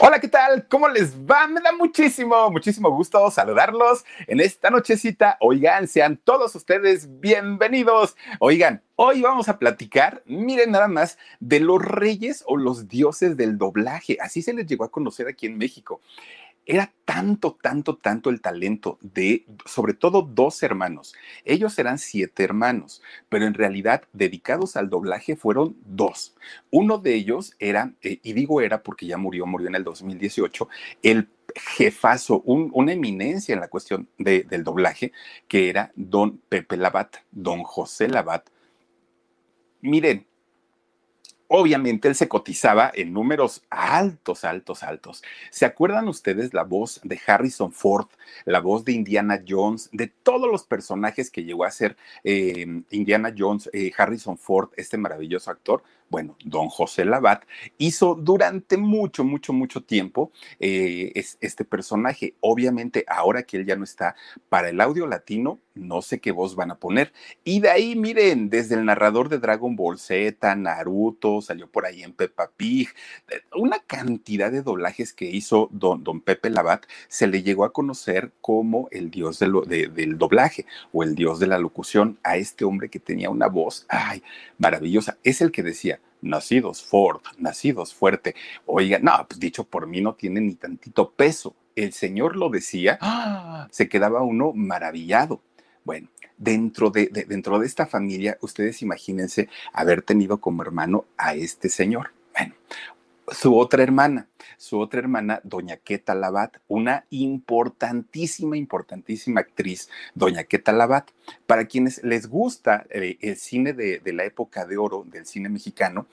Hola, ¿qué tal? ¿Cómo les va? Me da muchísimo, muchísimo gusto saludarlos en esta nochecita. Oigan, sean todos ustedes bienvenidos. Oigan, hoy vamos a platicar, miren nada más, de los reyes o los dioses del doblaje. Así se les llegó a conocer aquí en México era tanto, tanto, tanto el talento de, sobre todo, dos hermanos. Ellos eran siete hermanos, pero en realidad dedicados al doblaje fueron dos. Uno de ellos era, eh, y digo era porque ya murió, murió en el 2018, el jefazo, una eminencia en la cuestión del doblaje, que era don Pepe Labat, don José Labat. Miren, Obviamente él se cotizaba en números altos, altos, altos. ¿Se acuerdan ustedes la voz de Harrison Ford, la voz de Indiana Jones, de todos los personajes que llegó a ser eh, Indiana Jones, eh, Harrison Ford, este maravilloso actor? Bueno, don José Labat hizo durante mucho, mucho, mucho tiempo eh, este personaje. Obviamente, ahora que él ya no está para el audio latino, no sé qué voz van a poner. Y de ahí, miren, desde el narrador de Dragon Ball Z, Naruto, salió por ahí en Peppa Pig, una cantidad de doblajes que hizo don, don Pepe Labat, se le llegó a conocer como el dios del doblaje o el dios de la locución a este hombre que tenía una voz, ay, maravillosa. Es el que decía, nacidos Ford, nacidos fuerte. Oiga, no, pues dicho por mí no tiene ni tantito peso. El Señor lo decía, ¡ah! se quedaba uno maravillado. Bueno, dentro de, dentro de esta familia, ustedes imagínense haber tenido como hermano a este señor. Bueno, su otra hermana, su otra hermana, doña Queta Labat, una importantísima, importantísima actriz, doña Queta Labat. Para quienes les gusta eh, el cine de, de la época de oro del cine mexicano,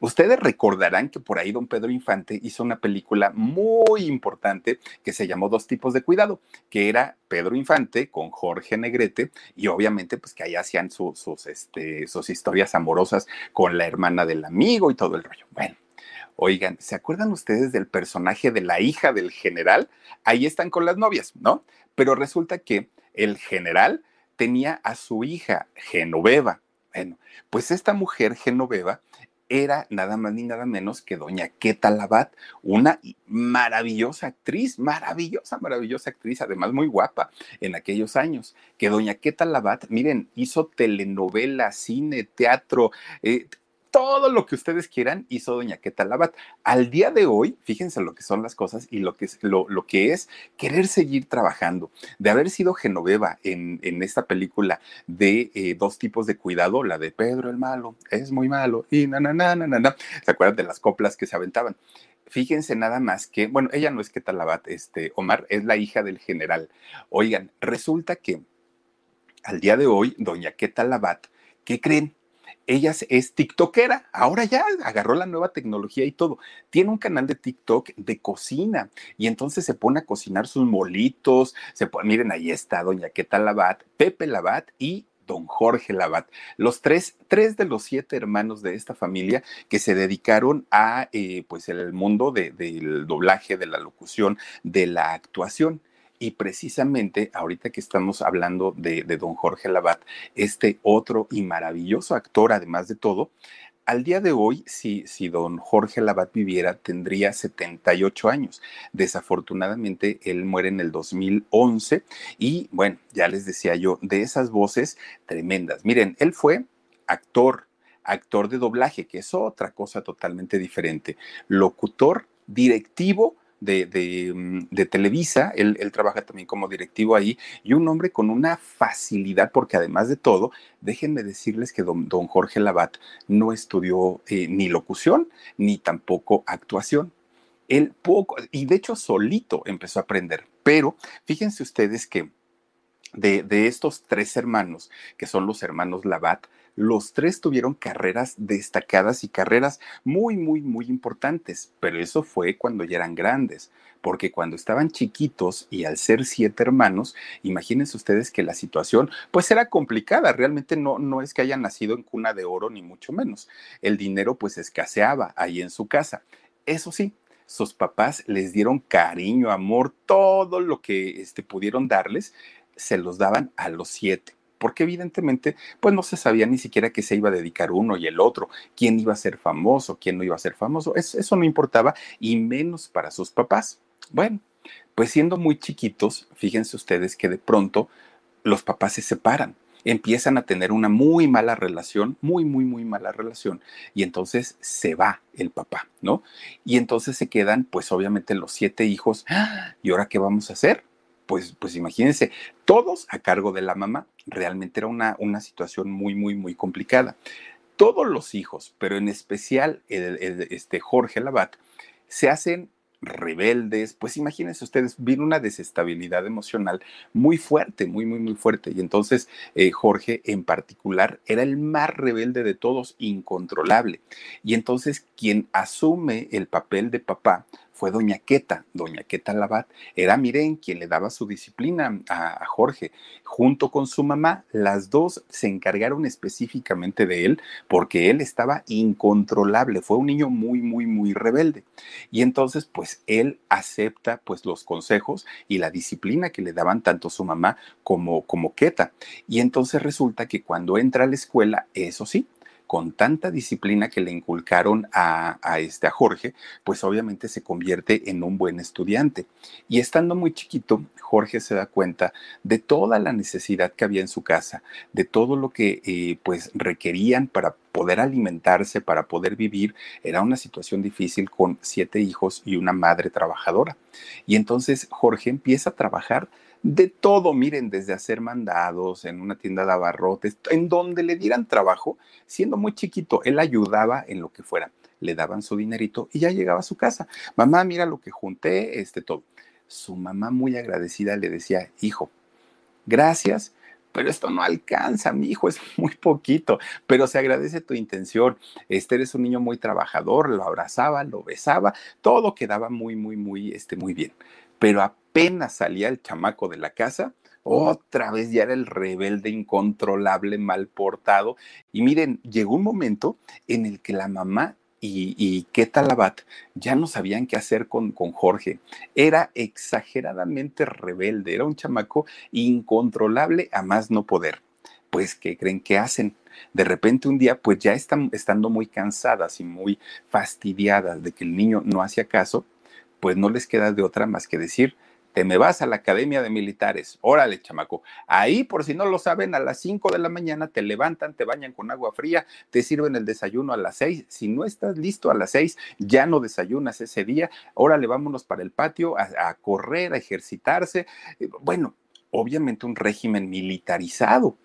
Ustedes recordarán que por ahí don Pedro Infante hizo una película muy importante que se llamó Dos tipos de cuidado, que era Pedro Infante con Jorge Negrete y obviamente pues que ahí hacían sus, este, sus historias amorosas con la hermana del amigo y todo el rollo. Bueno, Oigan, ¿se acuerdan ustedes del personaje de la hija del general? Ahí están con las novias, ¿no? Pero resulta que el general tenía a su hija, Genoveva. Bueno, pues esta mujer, Genoveva, era nada más ni nada menos que doña Queta Labat, una maravillosa actriz, maravillosa, maravillosa actriz, además muy guapa en aquellos años, que doña Queta Labat, miren, hizo telenovela, cine, teatro, eh, todo lo que ustedes quieran hizo doña Queta Labat. Al día de hoy, fíjense lo que son las cosas y lo que es, lo, que es querer seguir trabajando. De haber sido Genoveva en, esta película de eh, dos tipos de cuidado, la de Pedro el malo, es muy malo, y na, na, na, na, na, ¿Se acuerdan de las coplas que se aventaban? Fíjense nada más que, bueno, ella no es Queta Labat, este, Omar, es la hija del general. Oigan, resulta que al día de hoy, doña Queta Labat, ¿qué creen? Ella es TikTokera, ahora ya agarró la nueva tecnología y todo. Tiene un canal de TikTok de cocina y entonces se pone a cocinar sus molitos. Se pone, miren, ahí está Doña Queta Labat, Pepe Labat y don Jorge Labat, los tres, tres de los siete hermanos de esta familia que se dedicaron a, eh, pues, el mundo del doblaje, de la locución, de la actuación. Y precisamente ahorita que estamos hablando de, don Jorge Labat, este otro y maravilloso actor, además de todo, al día de hoy, si, si don Jorge Labat viviera, tendría 78 años. Desafortunadamente, él muere en el 2011 y bueno, ya les decía yo, de esas voces tremendas. Miren, él fue actor, actor de doblaje, que es otra cosa totalmente diferente, locutor, directivo de, mm, de, Televisa, él, trabaja también como directivo ahí, y un hombre con una facilidad, porque además de todo, déjenme decirles que don, don Jorge Labat no estudió eh, ni locución, ni tampoco actuación. Él poco, y de hecho solito empezó a aprender, pero fíjense ustedes que de, de estos tres hermanos, que son los hermanos Labat, los tres tuvieron carreras destacadas y carreras muy, muy, muy importantes, pero eso fue cuando ya eran grandes, porque cuando estaban chiquitos y al ser siete hermanos, imagínense ustedes que la situación pues era complicada, realmente no, no es que hayan nacido en cuna de oro ni mucho menos, el dinero pues escaseaba ahí en su casa. Eso sí, sus papás les dieron cariño, amor, todo lo que este, pudieron darles, se los daban a los siete porque evidentemente pues no se sabía ni siquiera que se iba a dedicar uno y el otro, quién iba a ser famoso, quién no iba a ser famoso, eso, no importaba y menos para sus papás. Bueno, pues siendo muy chiquitos, fíjense ustedes que de pronto los papás se separan empiezan a tener una muy mala relación, muy, muy, muy mala relación, y entonces se va el papá, ¿no? Y entonces se quedan, pues obviamente los siete hijos, ¡Ah! ¿y ahora qué vamos a hacer? pues, pues imagínense, todos a cargo de la mamá. Realmente era una, una situación muy, muy, muy complicada. Todos los hijos, pero en especial este Jorge Labat, se hacen rebeldes, pues imagínense ustedes, vino una desestabilidad emocional muy fuerte, muy, muy, muy fuerte. Y entonces eh, Jorge en particular era el más rebelde de todos, incontrolable. Y entonces quien asume el papel de papá fue doña Queta, doña Queta Labat, era, miren, quien le daba su disciplina a, Jorge. Junto con su mamá, las dos se encargaron específicamente de él porque él estaba incontrolable, fue un niño muy, muy, muy rebelde. Y entonces, pues él acepta pues los consejos y la disciplina que le daban tanto su mamá como, como Queta. Y entonces resulta que cuando entra a la escuela, eso sí, con tanta disciplina que le inculcaron a, este, a Jorge, pues obviamente se convierte en un buen estudiante. Y estando muy chiquito, Jorge se da cuenta de toda la necesidad que había en su casa, de todo lo que eh, pues requerían para poder alimentarse, para poder vivir. Era una situación difícil con siete hijos y una madre trabajadora. Y entonces Jorge empieza a trabajar de todo, miren, desde hacer mandados en una tienda de abarrotes, en donde le dieran trabajo, siendo muy chiquito, él ayudaba en lo que fuera, le daban su dinerito y ya llegaba a su casa. Mamá, mira lo que junté, este todo. Su mamá muy agradecida le decía, hijo, gracias, pero esto no alcanza, mi hijo, es muy poquito, pero se agradece tu intención. Este eres un niño muy trabajador, lo abrazaba, lo besaba, todo quedaba muy, muy, muy, este, muy bien. Pero apenas salía el chamaco de la casa, otra vez ya era el rebelde incontrolable, mal portado. Y miren, llegó un momento en el que la mamá y, y Ketalabat ya no sabían qué hacer con, con Jorge. Era exageradamente rebelde, era un chamaco incontrolable a más no poder. Pues, ¿qué creen que hacen? De repente un día, pues ya están estando muy cansadas y muy fastidiadas de que el niño no hacía caso, pues no les queda de otra más que decir, te me vas a la Academia de Militares. Órale, chamaco. Ahí, por si no lo saben, a las 5 de la mañana te levantan, te bañan con agua fría, te sirven el desayuno a las 6. Si no estás listo a las 6, ya no desayunas ese día. Órale, vámonos para el patio a, a correr, a ejercitarse. Eh, bueno, obviamente un régimen militarizado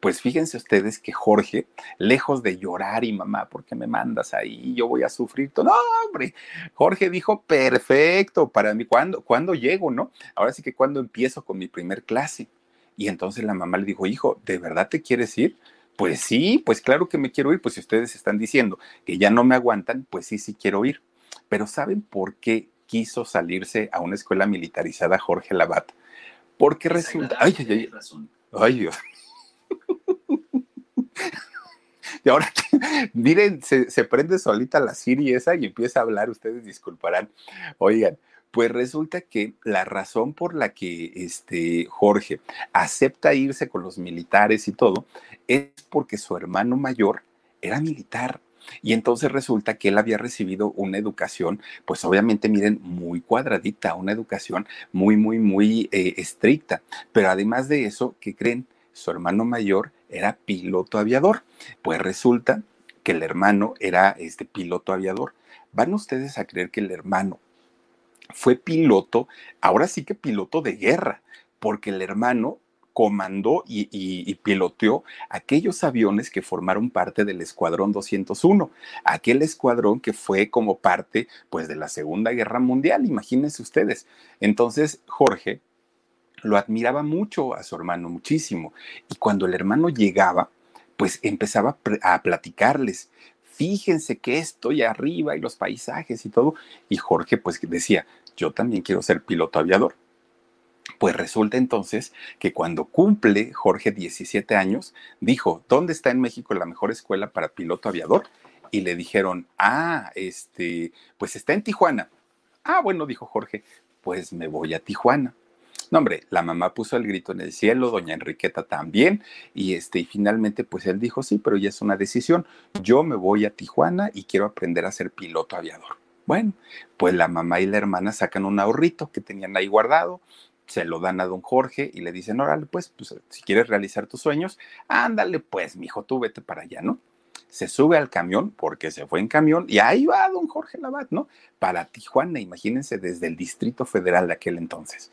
pues fíjense ustedes que Jorge, lejos de llorar y mamá, ¿por qué me mandas ahí? Yo voy a sufrir todo. No, hombre, Jorge dijo, perfecto, para mí, ¿cuándo, ¿cuándo llego, no? Ahora sí que cuando empiezo con mi primer clase. Y entonces la mamá le dijo, hijo, ¿de verdad te quieres ir? Pues sí, pues claro que me quiero ir, pues si ustedes están diciendo que ya no me aguantan, pues sí, sí quiero ir. Pero ¿saben por qué quiso salirse a una escuela militarizada Jorge Labat? Porque resulta... Ay, ay, ay, ay, Dios. Y ahora, miren, se, prende solita la Siri esa y empieza a hablar, ustedes disculparán. Oigan, pues resulta que la razón por la que este Jorge acepta irse con los militares y todo es porque su hermano mayor era militar. Y entonces resulta que él había recibido una educación, pues obviamente miren, muy cuadradita, una educación muy, muy, muy eh, estricta. Pero además de eso, ¿qué creen? Su hermano mayor era piloto aviador. Pues resulta que el hermano era este piloto aviador. ¿Van ustedes a creer que el hermano fue piloto, ahora sí que piloto de guerra, porque el hermano comandó y, piloteó aquellos aviones que formaron parte del Escuadrón 201, aquel escuadrón que fue como parte pues de la Segunda Guerra Mundial, imagínense ustedes. Entonces Jorge lo admiraba mucho a su hermano, muchísimo, y cuando el hermano llegaba, pues empezaba a platicarles, fíjense que estoy arriba y los paisajes y todo, y Jorge pues decía, yo también quiero ser piloto aviador. Pues resulta entonces que cuando cumple Jorge 17 años, dijo, ¿dónde está en México la mejor escuela para piloto aviador? Y le dijeron, ah, este, pues está en Tijuana. Ah, bueno, dijo Jorge, pues me voy a Tijuana. No, hombre, la mamá puso el grito en el cielo, doña Enriqueta también, y este, y finalmente, pues él dijo, sí, pero ya es una decisión. Yo me voy a Tijuana y quiero aprender a ser piloto aviador. Bueno, pues la mamá y la hermana sacan un ahorrito que tenían ahí guardado, se lo dan a don Jorge y le dicen, órale, pues, pues si quieres realizar tus sueños, ándale, pues, mijo, tú vete para allá, ¿no? Se sube al camión, porque se fue en camión, y ahí va don Jorge Labat, ¿no? Para Tijuana, imagínense, desde el Distrito Federal de aquel entonces.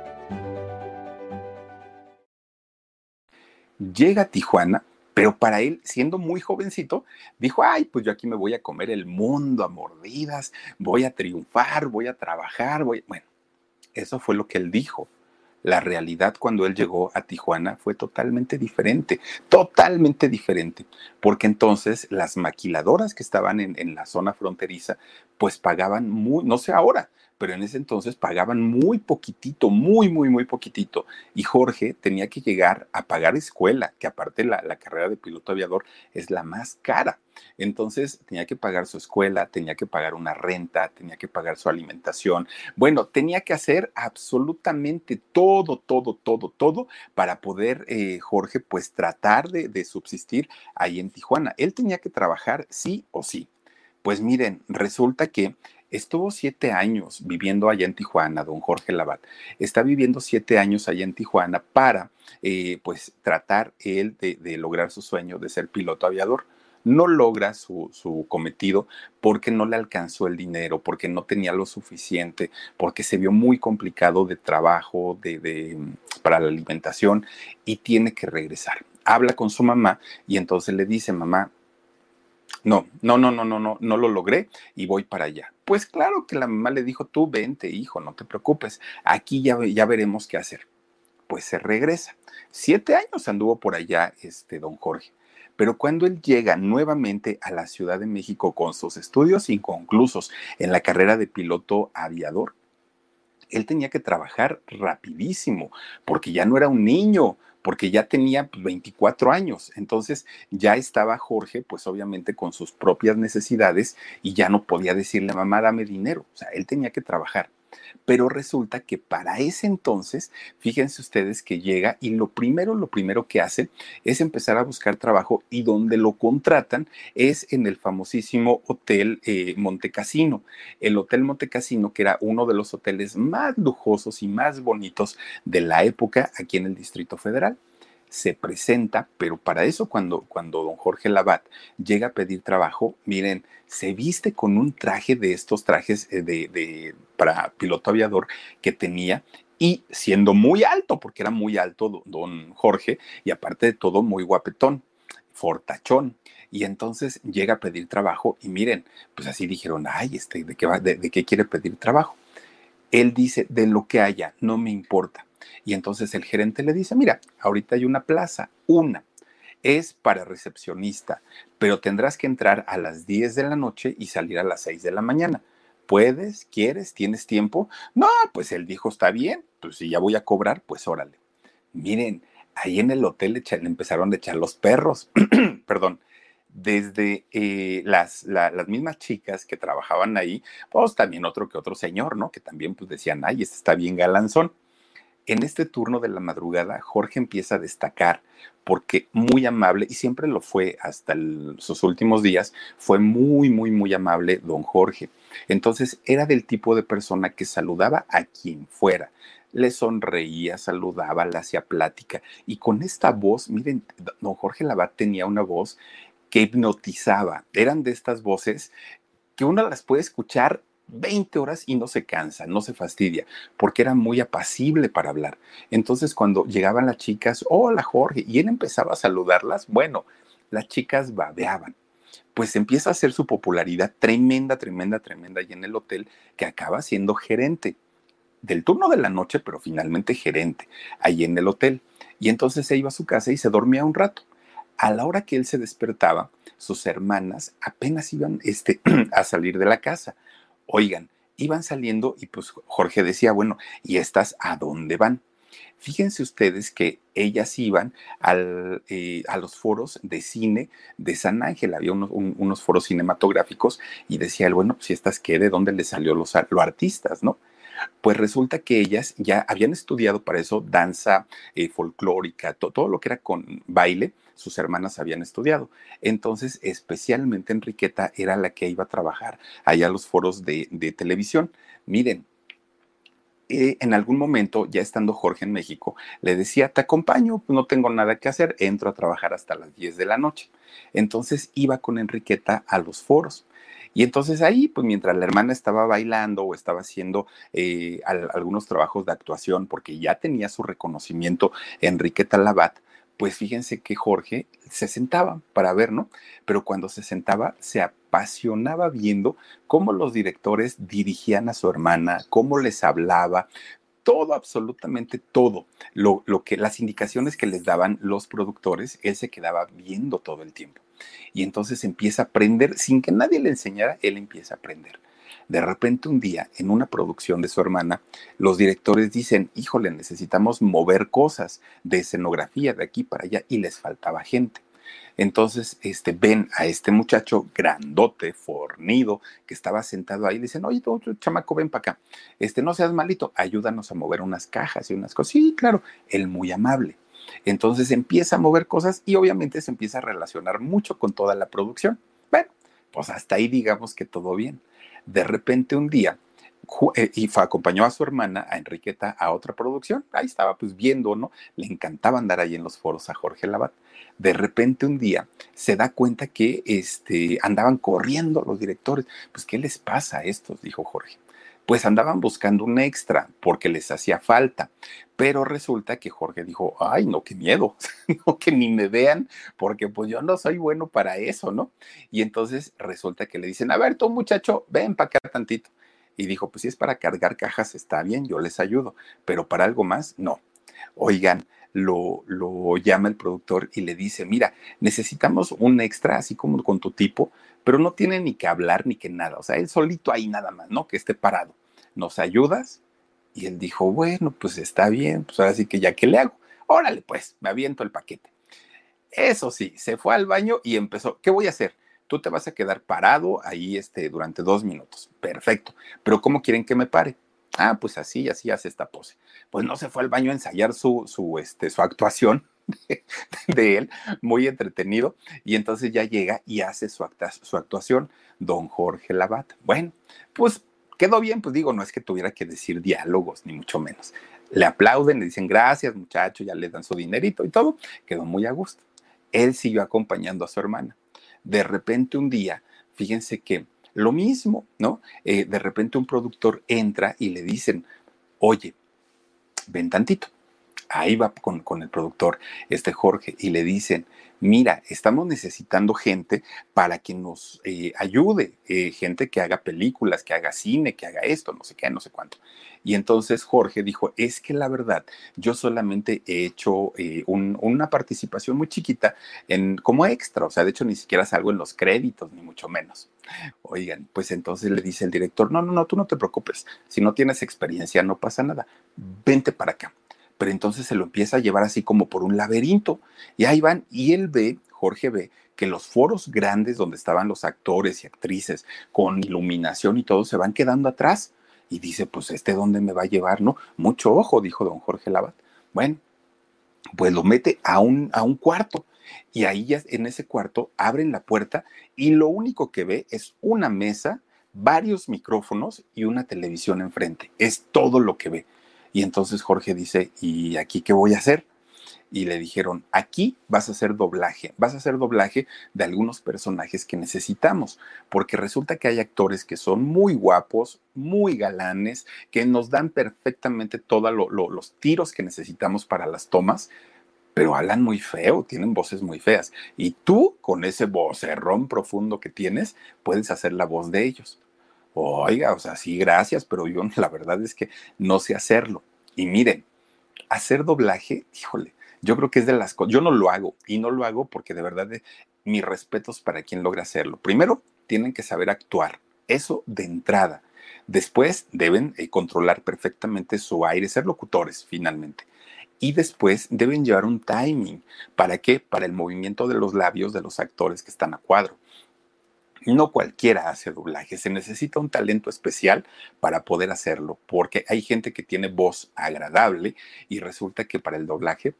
Llega a Tijuana, pero para él, siendo muy jovencito, dijo, ay, pues yo aquí me voy a comer el mundo a mordidas, voy a triunfar, voy a trabajar, voy... Bueno, eso fue lo que él dijo. La realidad cuando él llegó a Tijuana fue totalmente diferente, totalmente diferente, porque entonces las maquiladoras que estaban en, la zona fronteriza, pues pagaban muy, no sé ahora, pero en ese entonces pagaban muy poquitito, muy, muy, muy poquitito. Y Jorge tenía que llegar a pagar escuela, que aparte la, la carrera de piloto aviador es la más cara. Entonces tenía que pagar su escuela, tenía que pagar una renta, tenía que pagar su alimentación. Bueno, tenía que hacer absolutamente todo, todo, todo, todo para poder eh, Jorge pues tratar de, de subsistir ahí en Tijuana. Él tenía que trabajar sí o sí. Pues miren, resulta que Estuvo siete años viviendo allá en Tijuana, don Jorge Labat. Está viviendo siete años allá en Tijuana para, eh, pues, tratar él de, lograr su sueño de ser piloto aviador no logra su, su, cometido porque no le alcanzó el dinero, porque no tenía lo suficiente, porque se vio muy complicado de trabajo, de, de, para la alimentación y tiene que regresar. Habla con su mamá y entonces le dice, mamá, no, no, no, no, no, no, no lo logré y voy para allá. Pues claro que la mamá le dijo, tú vente, hijo, no te preocupes, aquí ya, ya veremos qué hacer. Pues se regresa. Siete años anduvo por allá este don Jorge. Pero cuando él llega nuevamente a la Ciudad de México con sus estudios inconclusos en la carrera de piloto aviador, él tenía que trabajar rapidísimo, porque ya no era un niño, porque ya tenía 24 pues, años. Entonces ya estaba Jorge, pues obviamente con sus propias necesidades y ya no podía decirle, mamá, dame dinero. O sea, él tenía que trabajar. Pero resulta que para ese entonces, fíjense ustedes que llega y lo primero, lo primero que hace es empezar a buscar trabajo y donde lo contratan es en el famosísimo Hotel eh, Montecasino. El Hotel Montecasino, que era uno de los hoteles más lujosos y más bonitos de la época aquí en el Distrito Federal se presenta, pero para eso cuando, cuando don Jorge Labat llega a pedir trabajo, miren, se viste con un traje de estos trajes eh, de, para piloto aviador que tenía y siendo muy alto, porque era muy alto don Jorge y aparte de todo muy guapetón, fortachón. Y entonces llega a pedir trabajo y miren, pues así dijeron, ay, este, ¿de qué, va, de qué quiere pedir trabajo? Él dice, de lo que haya, no me importa y entonces el gerente le dice, mira, ahorita hay una plaza, una. Es para recepcionista, pero tendrás que entrar a las 10 de la noche y salir a las 6 de la mañana. ¿Puedes? ¿Quieres? ¿Tienes tiempo? No, pues él dijo, está bien, pues si ya voy a cobrar, pues órale. Miren, ahí en el hotel le, empezaron a echar los perros, perdón, desde eh, las, las mismas chicas que trabajaban ahí, pues también otro que otro señor, ¿no? Que también pues decían, ay, este está bien galanzón. En este turno de la madrugada, Jorge empieza a destacar porque muy amable, y siempre lo fue hasta sus últimos días, fue muy, muy, muy amable don Jorge. Entonces era del tipo de persona que saludaba a quien fuera, le sonreía, saludaba, le hacía plática, y con esta voz, miren, don Jorge Labat tenía una voz que hipnotizaba, eran de estas voces que uno las puede escuchar 20 horas y no se cansa, no se fastidia, porque era muy apacible para hablar. Entonces, cuando llegaban las chicas, hola Jorge, y él empezaba a saludarlas, bueno, las chicas babeaban. Pues empieza a hacer su popularidad tremenda, tremenda, tremenda y en el hotel que acaba siendo gerente del turno de la noche, pero finalmente gerente ahí en el hotel. Y entonces se iba a su casa y se dormía un rato. A la hora que él se despertaba, sus hermanas apenas iban este, a salir de la casa. Oigan, iban saliendo y pues Jorge decía, bueno, ¿y estas a dónde van? Fíjense ustedes que ellas iban al, eh, a los foros de cine de San Ángel, había unos, unos foros cinematográficos y decía él, bueno, pues si estas qué, ¿de dónde les salió los, los artistas, no? Pues resulta que ellas ya habían estudiado para eso danza eh, folclórica, todo lo que era con baile, sus hermanas habían estudiado. Entonces, especialmente Enriqueta era la que iba a trabajar allá a los foros de, televisión. Miren, eh, en algún momento, ya estando Jorge en México, le decía, te acompaño, pues no tengo nada que hacer, entro a trabajar hasta las 10 de la noche. Entonces iba con Enriqueta a los foros. Y entonces ahí, pues mientras la hermana estaba bailando o estaba haciendo eh, algunos trabajos de actuación, porque ya tenía su reconocimiento Enriqueta Labat, pues fíjense que Jorge se sentaba para ver, ¿no? Pero cuando se sentaba se apasionaba viendo cómo los directores dirigían a su hermana, cómo les hablaba, todo, absolutamente todo, lo, lo, que las indicaciones que les daban los productores, él se quedaba viendo todo el tiempo. Y entonces empieza a aprender, sin que nadie le enseñara, él empieza a aprender. De repente un día, en una producción de su hermana, los directores dicen, híjole, necesitamos mover cosas de escenografía de aquí para allá y les faltaba gente. Entonces, este, ven a este muchacho grandote, fornido, que estaba sentado ahí, dicen, oye, tú, chamaco, ven para acá, este, no seas malito, ayúdanos a mover unas cajas y unas cosas. Sí, claro, él muy amable. Entonces empieza a mover cosas y obviamente se empieza a relacionar mucho con toda la producción. Bueno, pues hasta ahí digamos que todo bien de repente un día, eh, y acompañó a su hermana, a Enriqueta, a otra producción. Ahí estaba pues viendo, ¿no? Le encantaba andar ahí en los foros a Jorge Labat. De repente un día se da cuenta que este, andaban corriendo los directores. Pues, ¿qué les pasa a estos? Dijo Jorge. Pues andaban buscando un extra porque les hacía falta. Pero resulta que Jorge dijo, ay, no, qué miedo, no, que ni me vean, porque pues yo no soy bueno para eso, ¿no? Y entonces resulta que le dicen, a ver, tú muchacho, ven para acá tantito. Y dijo, pues si es para cargar cajas, está bien, yo les ayudo, pero para algo más, no. Oigan, lo, llama el productor y le dice, mira, necesitamos un extra así como con tu tipo, pero no tiene ni que hablar ni que nada, o sea, él solito ahí nada más, ¿no? Que esté parado. ¿Nos ayudas? Y él dijo, bueno, pues está bien, pues ahora sí que ya que le hago. Órale, pues, me aviento el paquete. Eso sí, se fue al baño y empezó, ¿qué voy a hacer? Tú te vas a quedar parado ahí este, durante dos minutos. Perfecto. Pero ¿cómo quieren que me pare? Ah, pues así, así hace esta pose. Pues no se fue al baño a ensayar su, su, este, su actuación de, él, muy entretenido, y entonces ya llega y hace su, su actuación, don Jorge Labat. Bueno, pues quedó bien, pues digo, no es que tuviera que decir diálogos, ni mucho menos. Le aplauden, le dicen gracias, muchacho, ya le dan su dinerito y todo, quedó muy a gusto. Él siguió acompañando a su hermana. De repente un día, fíjense que lo mismo, ¿no? Eh, de repente un productor entra y le dicen, oye, ven tantito. Ahí va con, el productor, este Jorge, y le dicen, mira, estamos necesitando gente para que nos eh, ayude, eh, gente que haga películas, que haga cine, que haga esto, no sé qué, no sé cuánto. Y entonces Jorge dijo, es que la verdad, yo solamente he hecho eh, una participación muy chiquita en, como extra, o sea, de hecho ni siquiera salgo en los créditos, ni mucho menos. Oigan, pues entonces le dice el director, no, no, no, tú no te preocupes, si no tienes experiencia no pasa nada, vente para acá pero entonces se lo empieza a llevar así como por un laberinto. Y ahí van, y él ve, Jorge ve que los foros grandes donde estaban los actores y actrices con iluminación y todo se van quedando atrás. Y dice, pues este dónde me va a llevar, ¿no? Mucho ojo, dijo don Jorge Labat. Bueno, pues lo mete a un, a un cuarto. Y ahí ya en ese cuarto abren la puerta y lo único que ve es una mesa, varios micrófonos y una televisión enfrente. Es todo lo que ve. Y entonces Jorge dice, ¿y aquí qué voy a hacer? y le dijeron, aquí vas a hacer doblaje, vas a hacer doblaje de algunos personajes que necesitamos, porque resulta que hay actores que son muy guapos, muy galanes, que nos dan perfectamente todos los tiros que necesitamos para las tomas, pero hablan muy feo, tienen voces muy feas. Y tú, con ese vocerrón profundo que tienes, puedes hacer la voz de ellos. Oiga, o sea, sí, gracias, pero yo la verdad es que no sé hacerlo. Y miren, hacer doblaje, híjole, yo creo que es de las cosas, yo no lo hago y no lo hago porque de verdad eh, mis respetos para quien logra hacerlo. Primero, tienen que saber actuar, eso de entrada. Después deben eh, controlar perfectamente su aire, ser locutores finalmente. Y después deben llevar un timing. ¿Para qué? Para el movimiento de los labios de los actores que están a cuadro. No cualquiera hace doblaje, se necesita un talento especial para poder hacerlo, porque hay gente que tiene voz agradable y resulta que para el doblaje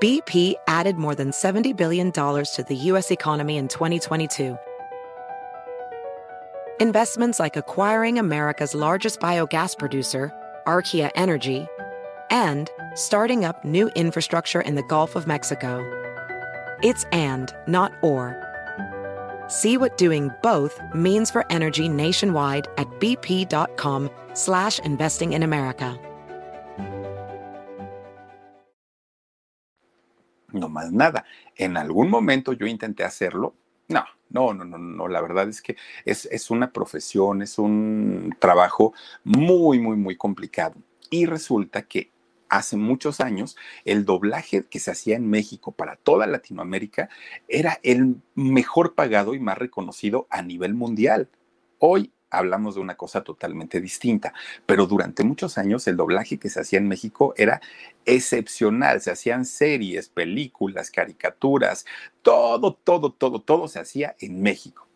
BP added more than $70 billion to the U.S. economy in 2022. Investments like acquiring America's largest biogas producer, Archaea Energy, and starting up new infrastructure in the Gulf of Mexico. It's and, not or. See what doing both means for energy nationwide at bp.com slash investing in America. no más nada. En algún momento yo intenté hacerlo. No, no, no, no, no. La verdad es que es, es una profesión, es un trabajo muy, muy, muy complicado. Y resulta que hace muchos años, el doblaje que se hacía en México para toda Latinoamérica era el mejor pagado y más reconocido a nivel mundial. Hoy hablamos de una cosa totalmente distinta, pero durante muchos años el doblaje que se hacía en México era excepcional, se hacían series, películas, caricaturas, todo, todo, todo, todo se hacía en México.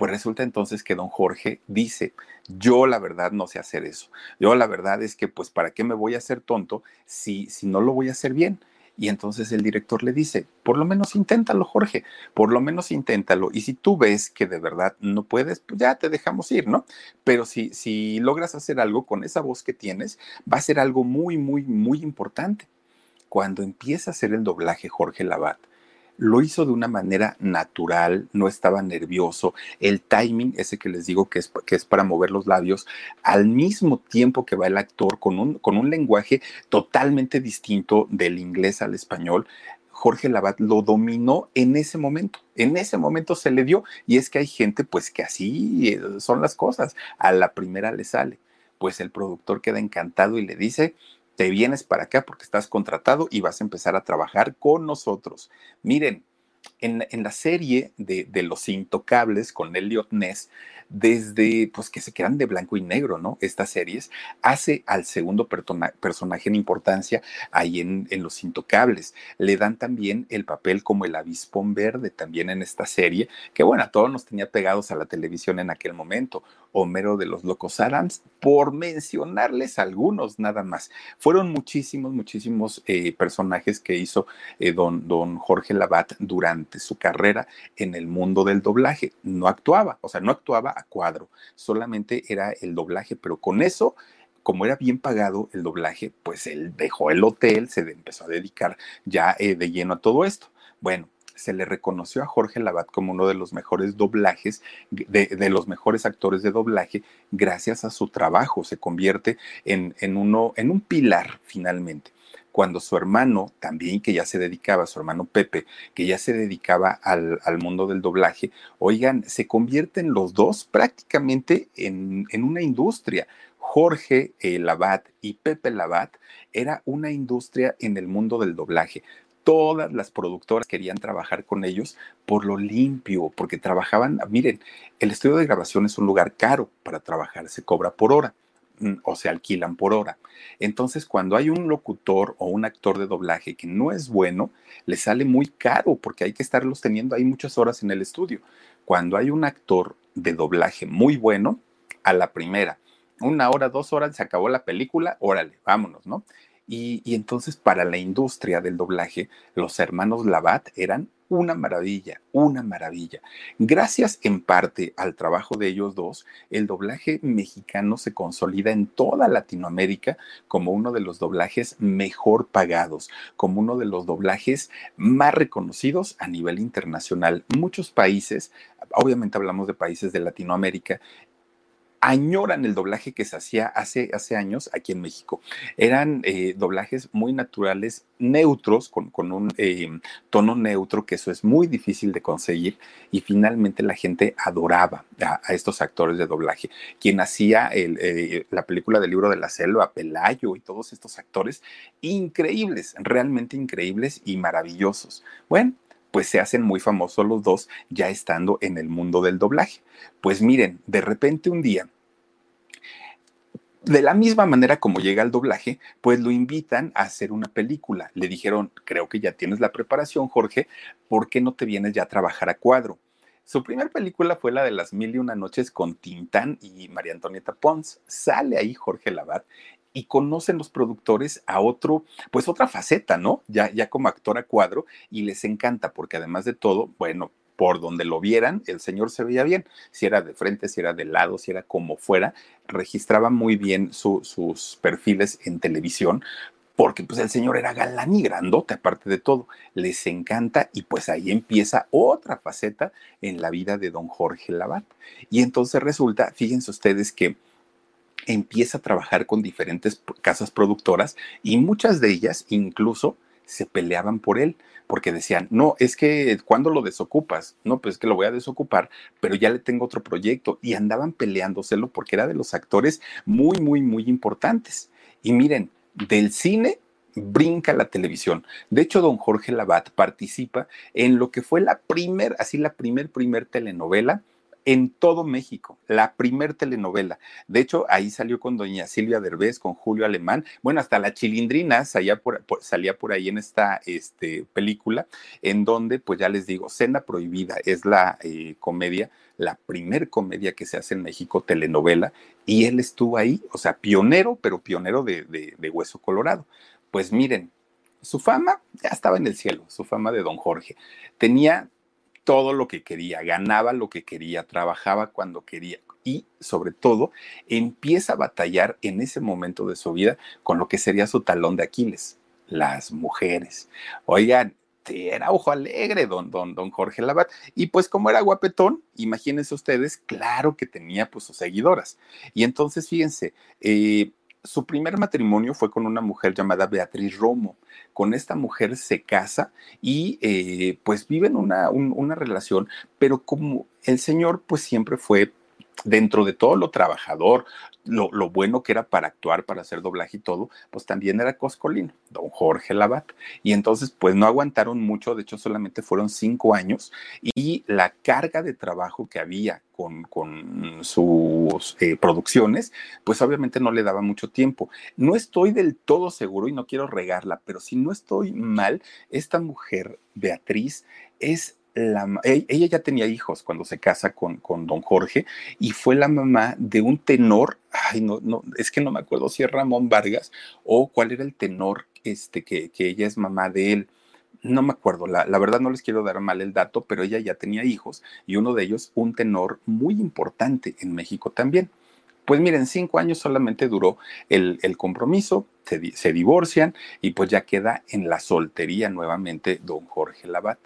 Pues resulta entonces que don Jorge dice, yo la verdad no sé hacer eso. Yo la verdad es que pues para qué me voy a hacer tonto si, si no lo voy a hacer bien. Y entonces el director le dice, por lo menos inténtalo, Jorge, por lo menos inténtalo. Y si tú ves que de verdad no puedes, pues ya te dejamos ir, ¿no? Pero si, si logras hacer algo con esa voz que tienes, va a ser algo muy, muy, muy importante. Cuando empieza a hacer el doblaje Jorge Labat, lo hizo de una manera natural, no estaba nervioso. El timing, ese que les digo que es, que es para mover los labios, al mismo tiempo que va el actor con un, con un lenguaje totalmente distinto del inglés al español, Jorge Labat lo dominó en ese momento. En ese momento se le dio. Y es que hay gente, pues que así eh, son las cosas. A la primera le sale. Pues el productor queda encantado y le dice, te vienes para acá porque estás contratado y vas a empezar a trabajar con nosotros. Miren, en, la serie de, de, Los Intocables con Elliot Ness, desde pues que se quedan de blanco y negro, ¿no? Estas series, hace al segundo personaje en importancia ahí en, en, Los Intocables. Le dan también el papel como el avispón verde también en esta serie, que bueno, a todos nos tenía pegados a la televisión en aquel momento. Homero de los Locos Adams, por mencionarles algunos nada más. Fueron muchísimos, muchísimos eh, personajes que hizo eh, don, don Jorge Labat durante su carrera en el mundo del doblaje. No actuaba, o sea, no actuaba a cuadro, solamente era el doblaje, pero con eso como era bien pagado el doblaje, pues él dejó el hotel, se empezó a dedicar ya eh, de lleno a todo esto. Bueno, se le reconoció a Jorge Labat como uno de los mejores doblajes, de, los mejores actores de doblaje, gracias a su trabajo. Se convierte en, en, uno, en un pilar finalmente cuando su hermano también, que ya se dedicaba, su hermano Pepe, que ya se dedicaba al, al mundo del doblaje, oigan, se convierten los dos prácticamente en, en una industria. Jorge eh, Labat y Pepe Labat era una industria en el mundo del doblaje todas las productoras querían trabajar con ellos por lo limpio, porque trabajaban, miren, el estudio de grabación es un lugar caro para trabajar, se cobra por hora. O se alquilan por hora. Entonces, cuando hay un locutor o un actor de doblaje que no es bueno, le sale muy caro porque hay que estarlos teniendo ahí muchas horas en el estudio. Cuando hay un actor de doblaje muy bueno, a la primera, una hora, dos horas, se acabó la película, órale, vámonos, ¿no? Y, y entonces para la industria del doblaje, los hermanos Labat eran una maravilla, una maravilla. Gracias en parte al trabajo de ellos dos, el doblaje mexicano se consolida en toda Latinoamérica como uno de los doblajes mejor pagados, como uno de los doblajes más reconocidos a nivel internacional. Muchos países, obviamente hablamos de países de Latinoamérica, añoran el doblaje que se hacía hace, hace años aquí en México. Eran eh, doblajes muy naturales, neutros, con, con un eh, tono neutro, que eso es muy difícil de conseguir, y finalmente la gente adoraba a, estos actores de doblaje. Quien hacía eh, la película del libro de la selva, Pelayo y todos estos actores, increíbles, realmente increíbles y maravillosos. Bueno, pues se hacen muy famosos los dos ya estando en el mundo del doblaje. Pues miren, de repente un día, de la misma manera como llega al doblaje, pues lo invitan a hacer una película. Le dijeron, creo que ya tienes la preparación, Jorge, ¿por qué no te vienes ya a trabajar a cuadro? Su primera película fue la de Las Mil y Una Noches con Tintán y María Antonieta Pons. Sale ahí Jorge Labat y conocen los productores a otro, pues otra faceta, ¿no? Ya, ya como actor a cuadro y les encanta porque además de todo, bueno, por donde lo vieran, el señor se veía bien, si era de frente, si era de lado, si era como fuera, registraba muy bien sus perfiles en televisión, porque pues el señor era galán y grandote aparte de todo, les encanta y pues ahí empieza otra faceta en la vida de don Jorge Labat. Y entonces resulta, fíjense ustedes que empieza a trabajar con diferentes casas productoras y muchas de ellas incluso se peleaban por él porque decían, no, es que cuando lo desocupas, no, pues es que lo voy a desocupar, pero ya le tengo otro proyecto y andaban peleándoselo porque era de los actores muy, muy, muy importantes. Y miren, del cine brinca la televisión. De hecho, don Jorge Labat participa en lo que fue la primer, así la primer, primer telenovela en todo México, la primer telenovela. De hecho, ahí salió con doña Silvia Derbez, con Julio Alemán. Bueno, hasta la chilindrina salía por, ahí en esta este, película, en donde, pues ya les digo, Cena Prohibida es la eh, comedia, la primer comedia que se hace en México, telenovela, y él estuvo ahí, o sea, pionero, pero pionero de, de Hueso Colorado. Pues miren, su fama ya estaba en el cielo, su fama de don Jorge. Tenía todo lo que quería, ganaba lo que quería, trabajaba cuando quería y sobre todo empieza a batallar en ese momento de su vida con lo que sería su talón de Aquiles, las mujeres. Oigan, era ojo alegre don, don, don Jorge Labat. Y pues como era guapetón, imagínense ustedes, claro que tenía pues sus seguidoras. Y entonces fíjense, eh, su primer matrimonio fue con una mujer llamada Beatriz Romo. Con esta mujer se casa y eh, pues viven una, una relación, pero como el señor pues siempre fue dentro de todo lo trabajador, lo, bueno que era para actuar, para hacer doblaje y todo, pues también era Coscolino, don Jorge Labat. Y entonces, pues no aguantaron mucho, de hecho solamente fueron cinco años, y la carga de trabajo que había con, con sus eh, producciones, pues obviamente no le daba mucho tiempo. No estoy del todo seguro y no quiero regarla, pero si no estoy mal, esta mujer, Beatriz, es e, ella ya tenía hijos cuando se casa con, con, don Jorge y fue la mamá de un tenor, ay, no, no, es que no me acuerdo si es Ramón Vargas o cuál era el tenor este, que, que ella es mamá de él. No me acuerdo, la, la, verdad no les quiero dar mal el dato, pero ella ya tenía hijos y uno de ellos un tenor muy importante en México también. Pues miren, cinco años solamente duró el, el compromiso, se, se, divorcian y pues ya queda en la soltería nuevamente don Jorge Labat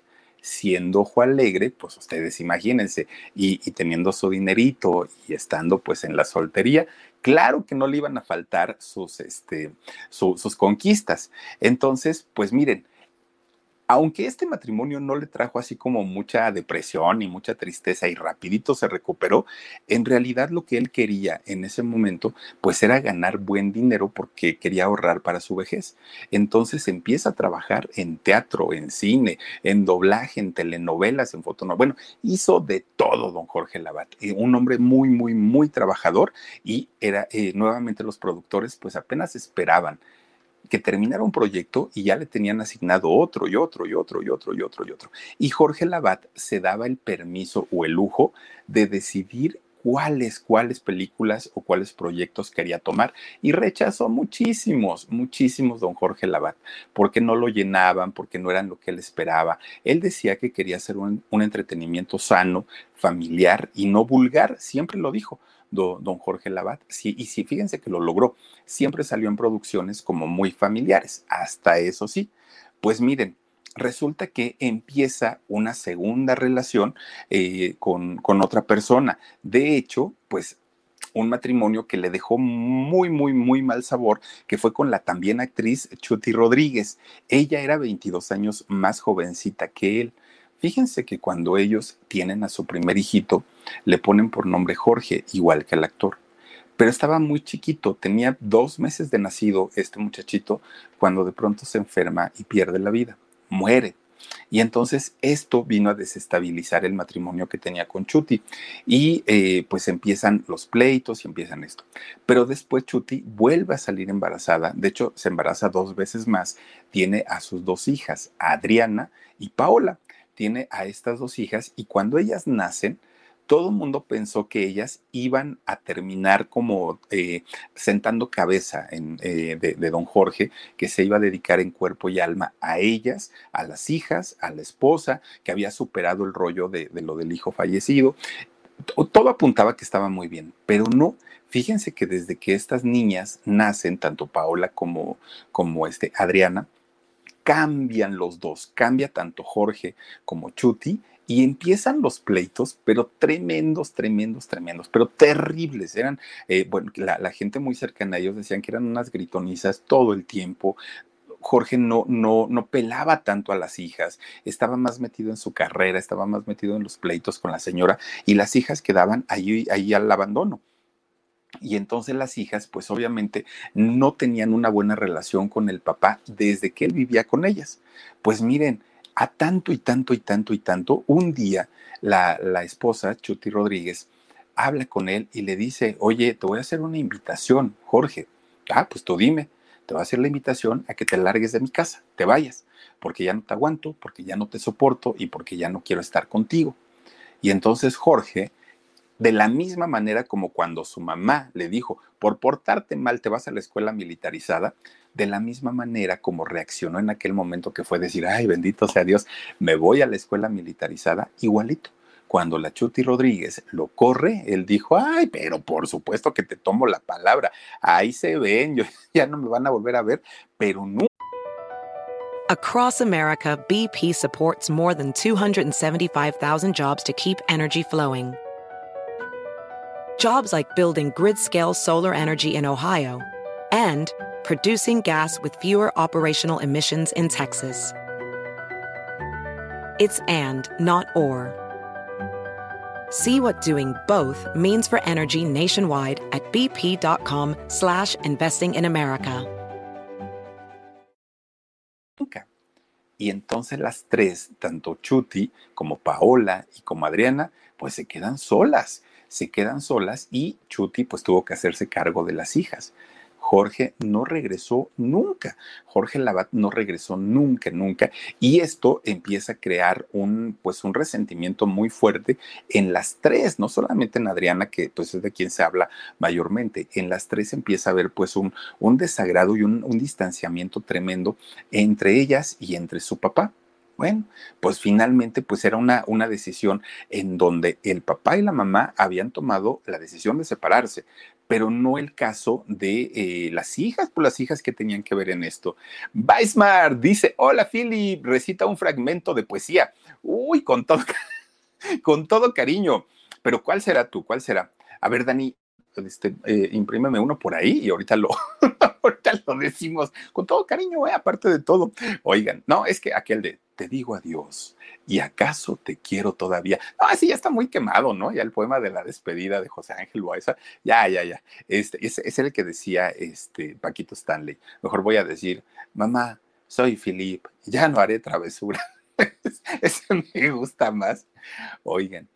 siendo ojo alegre, pues ustedes imagínense, y, teniendo su dinerito y estando pues en la soltería, claro que no le iban a faltar sus, este, sus conquistas. Entonces, pues miren, aunque este matrimonio no le trajo así como mucha depresión y mucha tristeza y rapidito se recuperó, en realidad lo que él quería en ese momento pues era ganar buen dinero porque quería ahorrar para su vejez. Entonces empieza a trabajar en teatro, en cine, en doblaje, en telenovelas, en fotonovelas. Bueno, hizo de todo don Jorge Labat, eh, un hombre muy, muy, muy trabajador y era eh, nuevamente los productores pues apenas esperaban que terminara un proyecto y ya le tenían asignado otro y otro y otro y otro y otro y otro. Y Jorge Labat se daba el permiso o el lujo de decidir cuáles, cuáles películas o cuáles proyectos quería tomar y rechazó muchísimos, muchísimos don Jorge Labat, porque no lo llenaban, porque no eran lo que él esperaba. Él decía que quería hacer un, un entretenimiento sano, familiar y no vulgar, siempre lo dijo don Jorge Labat. Sí, y sí, fíjense que lo logró. Siempre salió en producciones como muy familiares, hasta eso sí. Pues miren, resulta que empieza una segunda relación eh, con, con otra persona. De hecho, pues un matrimonio que le dejó muy, muy, muy mal sabor, que fue con la también actriz Chuti Rodríguez. Ella era 22 años más jovencita que él. Fíjense que cuando ellos tienen a su primer hijito, le ponen por nombre Jorge, igual que el actor. Pero estaba muy chiquito, tenía dos meses de nacido este muchachito, cuando de pronto se enferma y pierde la vida, muere. Y entonces esto vino a desestabilizar el matrimonio que tenía con Chuti. Y eh, pues empiezan los pleitos y empiezan esto. Pero después Chuti vuelve a salir embarazada. De hecho, se embaraza dos veces más. Tiene a sus dos hijas, Adriana y Paola tiene a estas dos hijas y cuando ellas nacen, todo el mundo pensó que ellas iban a terminar como eh, sentando cabeza en, eh, de, don Jorge, que se iba a dedicar en cuerpo y alma a ellas, a las hijas, a la esposa, que había superado el rollo de, lo del hijo fallecido. Todo apuntaba que estaba muy bien, pero no. Fíjense que desde que estas niñas nacen, tanto Paola como, como este, Adriana, cambian los dos, cambia tanto Jorge como Chuti y empiezan los pleitos, pero tremendos, tremendos, tremendos, pero terribles. Eran, eh, bueno, la, gente muy cercana a ellos decían que eran unas gritonizas todo el tiempo. Jorge no, no, no pelaba tanto a las hijas, estaba más metido en su carrera, estaba más metido en los pleitos con la señora y las hijas quedaban ahí, ahí al abandono. Y entonces las hijas, pues obviamente no tenían una buena relación con el papá desde que él vivía con ellas. Pues miren, a tanto y tanto y tanto y tanto, un día la, la esposa, Chuti Rodríguez, habla con él y le dice, oye, te voy a hacer una invitación, Jorge. Ah, pues tú dime, te voy a hacer la invitación a que te largues de mi casa, te vayas, porque ya no te aguanto, porque ya no te soporto y porque ya no quiero estar contigo. Y entonces Jorge de la misma manera como cuando su mamá le dijo, por portarte mal te vas a la escuela militarizada, de la misma manera como reaccionó en aquel momento que fue decir, ay, bendito sea Dios, me voy a la escuela militarizada, igualito. Cuando la Chuti Rodríguez lo corre, él dijo, ay, pero por supuesto que te tomo la palabra, ahí se ven, yo, ya no me van a volver a ver, pero no. Across America, BP supports more than 275,000 jobs to keep energy flowing. Jobs like building grid scale solar energy in Ohio and producing gas with fewer operational emissions in Texas. It's and, not or. See what doing both means for energy nationwide at bp.com slash investing in America. Y entonces las tres, tanto Chuti como Paola y como Adriana, pues se quedan solas se quedan solas y Chuti pues tuvo que hacerse cargo de las hijas. Jorge no regresó nunca. Jorge Labat no regresó nunca, nunca. Y esto empieza a crear un, pues, un resentimiento muy fuerte en las tres, no solamente en Adriana, que pues es de quien se habla mayormente. En las tres empieza a haber pues un, un desagrado y un, un distanciamiento tremendo entre ellas y entre su papá. Bueno, pues finalmente pues era una, una decisión en donde el papá y la mamá habían tomado la decisión de separarse, pero no el caso de eh, las hijas, pues las hijas que tenían que ver en esto. Weismar dice, hola Philip, recita un fragmento de poesía. Uy, con todo, con todo cariño. Pero ¿cuál será tú? ¿Cuál será? A ver, Dani, este, eh, imprímeme uno por ahí y ahorita lo, ahorita lo decimos con todo cariño, eh, aparte de todo. Oigan, no, es que aquel de te digo adiós. ¿Y acaso te quiero todavía? Ah, sí, ya está muy quemado, ¿no? Ya el poema de la despedida de José Ángel Loaiza, ya, ya, ya. Este, es, es el que decía este, Paquito Stanley. Mejor voy a decir, mamá, soy Philip, ya no haré travesura. Ese me gusta más. Oigan,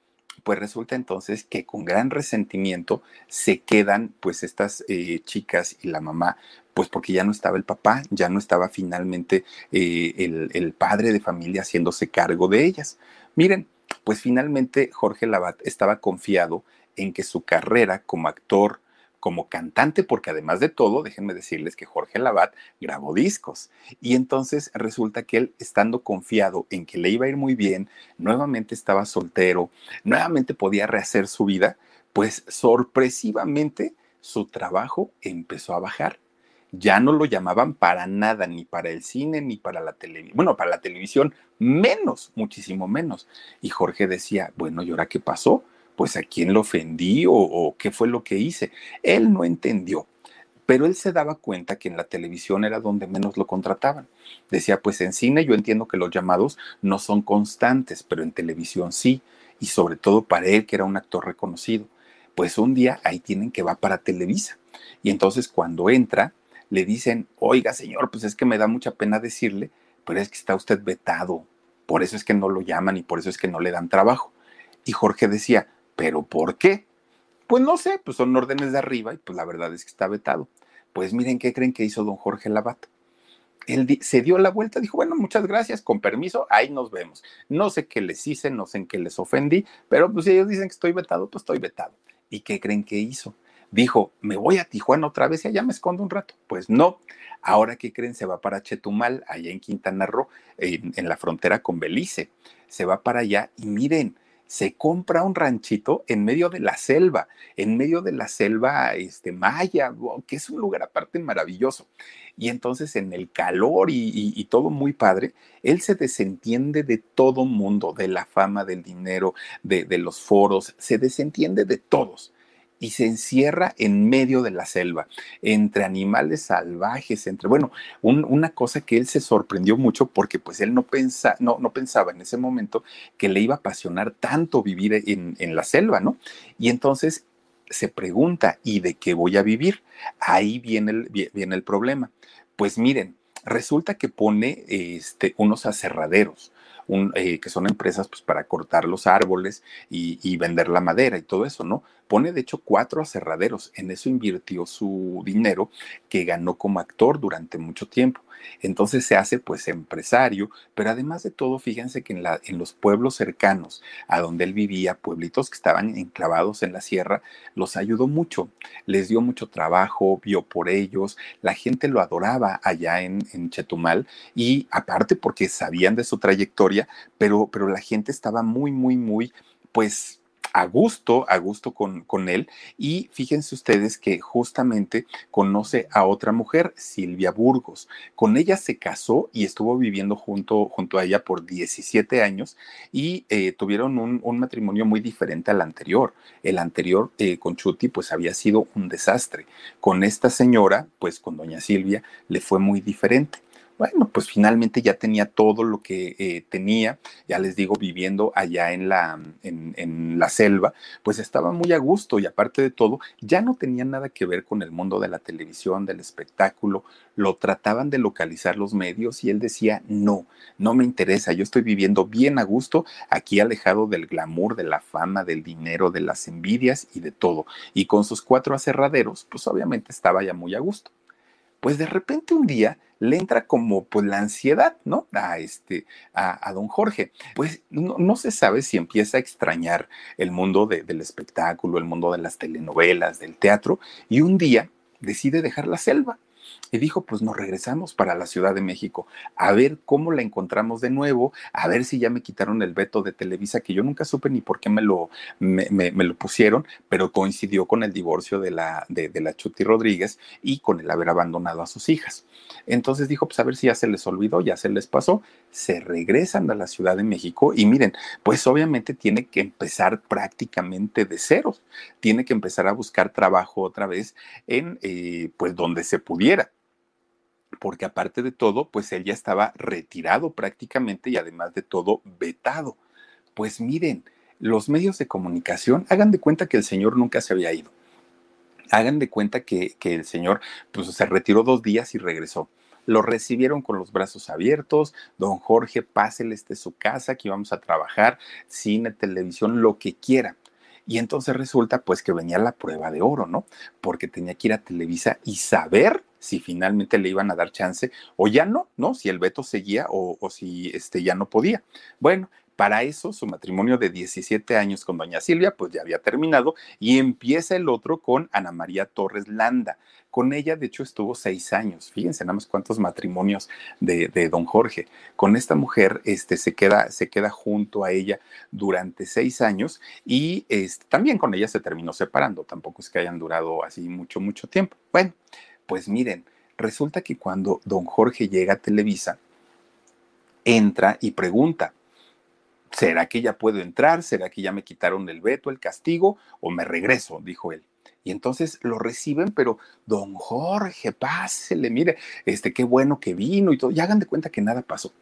pues resulta entonces que con gran resentimiento se quedan pues estas eh, chicas y la mamá, pues porque ya no estaba el papá, ya no estaba finalmente eh, el, el padre de familia haciéndose cargo de ellas. Miren, pues finalmente Jorge Labat estaba confiado en que su carrera como actor, como cantante, porque además de todo, déjenme decirles que Jorge Labat grabó discos. Y entonces resulta que él, estando confiado en que le iba a ir muy bien, nuevamente estaba soltero, nuevamente podía rehacer su vida, pues sorpresivamente su trabajo empezó a bajar. Ya no lo llamaban para nada, ni para el cine, ni para la televisión. Bueno, para la televisión, menos, muchísimo menos. Y Jorge decía, bueno, ¿y ahora qué pasó? Pues a quién lo ofendí o, qué fue lo que hice. Él no entendió, pero él se daba cuenta que en la televisión era donde menos lo contrataban. Decía, pues en cine yo entiendo que los llamados no son constantes, pero en televisión sí, y sobre todo para él que era un actor reconocido. Pues un día ahí tienen que va para Televisa. Y entonces cuando entra, le dicen, oiga señor, pues es que me da mucha pena decirle, pero es que está usted vetado, por eso es que no lo llaman y por eso es que no le dan trabajo. Y Jorge decía, ¿Pero por qué? Pues no sé, pues son órdenes de arriba y pues la verdad es que está vetado. Pues miren qué creen que hizo don Jorge Labat. Él se dio la vuelta, dijo, bueno, muchas gracias, con permiso, ahí nos vemos. No sé qué les hice, no sé en qué les ofendí, pero pues si ellos dicen que estoy vetado, pues estoy vetado. ¿Y qué creen que hizo? Dijo, me voy a Tijuana otra vez y allá me escondo un rato. Pues no, ahora ¿qué creen? Se va para Chetumal, allá en Quintana Roo, en, en la frontera con Belice. Se va para allá y miren, se compra un ranchito en medio de la selva, en medio de la selva este, maya, que es un lugar aparte maravilloso. Y entonces en el calor y, todo muy padre, él se desentiende de todo mundo, de la fama, del dinero, de, de los foros, se desentiende de todos y se encierra en medio de la selva, entre animales salvajes, entre, bueno, una cosa que él se sorprendió mucho porque pues él no, pensa, no, no pensaba en ese momento que le iba a apasionar tanto vivir en, en la selva, ¿no? Y entonces se pregunta, ¿y de qué voy a vivir? Ahí viene el, viene el problema. Pues miren, resulta que pone este, unos aserraderos, eh, que son empresas pues, para cortar los árboles y, vender la madera y todo eso, ¿no? Pone de hecho cuatro aserraderos, en eso invirtió su dinero que ganó como actor durante mucho tiempo. Entonces se hace pues empresario, pero además de todo, fíjense que en, la, en los pueblos cercanos a donde él vivía, pueblitos que estaban enclavados en la sierra, los ayudó mucho, les dio mucho trabajo, vio por ellos, la gente lo adoraba allá en, en Chetumal y aparte porque sabían de su trayectoria, pero, pero la gente estaba muy, muy, muy, pues a gusto, a gusto con, con, él. Y fíjense ustedes que justamente conoce a otra mujer, Silvia Burgos. Con ella se casó y estuvo viviendo junto, junto a ella por 17 años y eh, tuvieron un, matrimonio muy diferente al anterior. El anterior eh, con Chuti pues había sido un desastre. Con esta señora, pues con doña Silvia, le fue muy diferente. Bueno, pues finalmente ya tenía todo lo que eh, tenía, ya les digo, viviendo allá en la, en, en, la selva, pues estaba muy a gusto y aparte de todo, ya no tenía nada que ver con el mundo de la televisión, del espectáculo, lo trataban de localizar los medios y él decía, no, no me interesa, yo estoy viviendo bien a gusto, aquí alejado del glamour, de la fama, del dinero, de las envidias y de todo. Y con sus cuatro aserraderos, pues obviamente estaba ya muy a gusto. Pues de repente un día le entra como pues la ansiedad, ¿no? A este, a, don Jorge. Pues no, se sabe si empieza a extrañar el mundo de, del espectáculo, el mundo de las telenovelas, del teatro, y un día decide dejar la selva y dijo, pues nos regresamos para la Ciudad de México, a ver cómo la encontramos de nuevo, a ver si ya me quitaron el veto de Televisa, que yo nunca supe ni por qué me lo, me, lo pusieron, pero coincidió con el divorcio de la, de, de la Chuti Rodríguez y con el haber abandonado a sus hijas. Entonces dijo, pues a ver si ya se les olvidó, ya se les pasó, se regresan a la Ciudad de México y miren, pues obviamente tiene que empezar prácticamente de ceros, tiene que empezar a buscar trabajo otra vez en, eh, pues donde se pudiera porque aparte de todo, pues él ya estaba retirado prácticamente y además de todo vetado. Pues miren, los medios de comunicación, hagan de cuenta que el señor nunca se había ido. Hagan de cuenta que, que el señor pues, se retiró dos días y regresó. Lo recibieron con los brazos abiertos. Don Jorge, pásele este su casa, aquí vamos a trabajar, cine, televisión, lo que quiera. Y entonces resulta pues que venía la prueba de oro, ¿no? Porque tenía que ir a Televisa y saber si finalmente le iban a dar chance o ya no, ¿no? Si el veto seguía o, o si este, ya no podía. Bueno, para eso, su matrimonio de 17 años con doña Silvia, pues ya había terminado y empieza el otro con Ana María Torres Landa. Con ella, de hecho, estuvo seis años. Fíjense nada más cuántos matrimonios de, don Jorge. Con esta mujer este, se, queda, se queda junto a ella durante seis años y este, también con ella se terminó separando. Tampoco es que hayan durado así mucho, mucho tiempo. Bueno, pues miren, resulta que cuando don Jorge llega a Televisa, entra y pregunta, ¿será que ya puedo entrar? ¿Será que ya me quitaron el veto, el castigo? ¿O me regreso? dijo él. Y entonces lo reciben, pero don Jorge, pásele, mire, este, qué bueno que vino y todo. Y hagan de cuenta que nada pasó.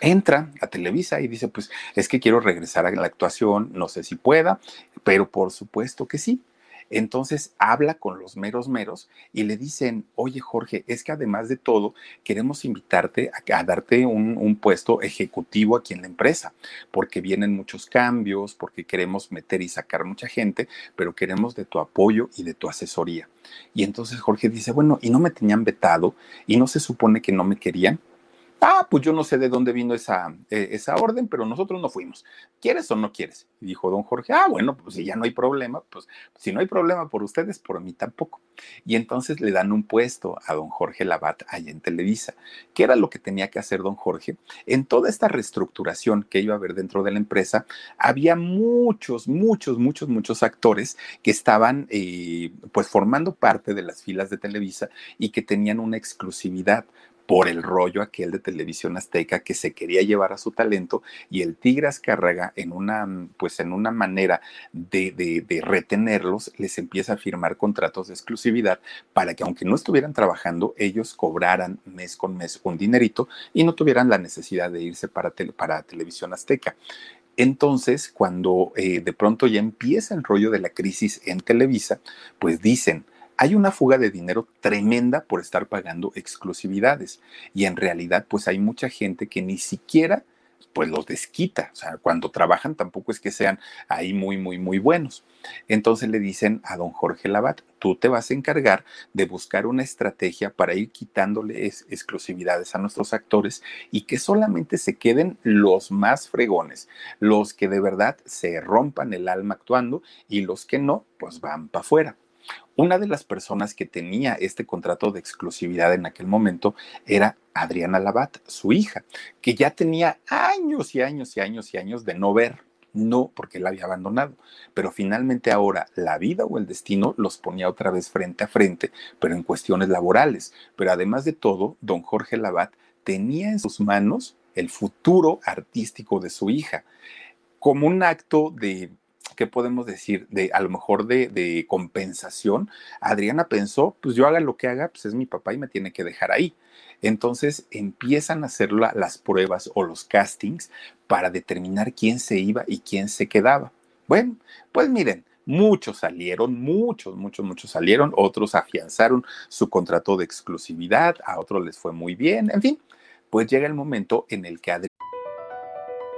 Entra a Televisa y dice, pues es que quiero regresar a la actuación, no sé si pueda, pero por supuesto que sí. Entonces habla con los meros meros y le dicen, oye Jorge, es que además de todo, queremos invitarte a, darte un, un, puesto ejecutivo aquí en la empresa, porque vienen muchos cambios, porque queremos meter y sacar mucha gente, pero queremos de tu apoyo y de tu asesoría. Y entonces Jorge dice, bueno, y no me tenían vetado y no se supone que no me querían. Ah, pues yo no sé de dónde vino esa, eh, esa orden, pero nosotros no fuimos. ¿Quieres o no quieres? Y dijo don Jorge, ah, bueno, pues si ya no hay problema, pues si no hay problema por ustedes, por mí tampoco. Y entonces le dan un puesto a don Jorge Labat allá en Televisa. ¿Qué era lo que tenía que hacer don Jorge? En toda esta reestructuración que iba a haber dentro de la empresa, había muchos, muchos, muchos, muchos actores que estaban eh, pues formando parte de las filas de Televisa y que tenían una exclusividad por el rollo aquel de televisión azteca que se quería llevar a su talento y el Tigre Azcárraga en una, pues en una manera de, de, de, retenerlos les empieza a firmar contratos de exclusividad para que aunque no estuvieran trabajando ellos cobraran mes con mes un dinerito y no tuvieran la necesidad de irse para, tele, para televisión azteca. Entonces, cuando eh, de pronto ya empieza el rollo de la crisis en Televisa, pues dicen, hay una fuga de dinero tremenda por estar pagando exclusividades y en realidad pues hay mucha gente que ni siquiera pues los desquita, o sea, cuando trabajan tampoco es que sean ahí muy, muy, muy buenos. Entonces le dicen a don Jorge Labat, tú te vas a encargar de buscar una estrategia para ir quitándole exclusividades a nuestros actores y que solamente se queden los más fregones, los que de verdad se rompan el alma actuando y los que no, pues van para afuera. Una de las personas que tenía este contrato de exclusividad en aquel momento era Adriana Labat, su hija, que ya tenía años y años y años y años de no ver. No, porque la había abandonado. Pero finalmente ahora la vida o el destino los ponía otra vez frente a frente, pero en cuestiones laborales. Pero además de todo, don Jorge Labat tenía en sus manos el futuro artístico de su hija, como un acto de ¿qué podemos decir? De a lo mejor de, de, compensación. Adriana pensó, pues yo haga lo que haga, pues es mi papá y me tiene que dejar ahí. Entonces empiezan a hacer la, las pruebas o los castings para determinar quién se iba y quién se quedaba. Bueno, pues miren, muchos salieron, muchos, muchos, muchos salieron, otros afianzaron su contrato de exclusividad, a otros les fue muy bien, en fin, pues llega el momento en el que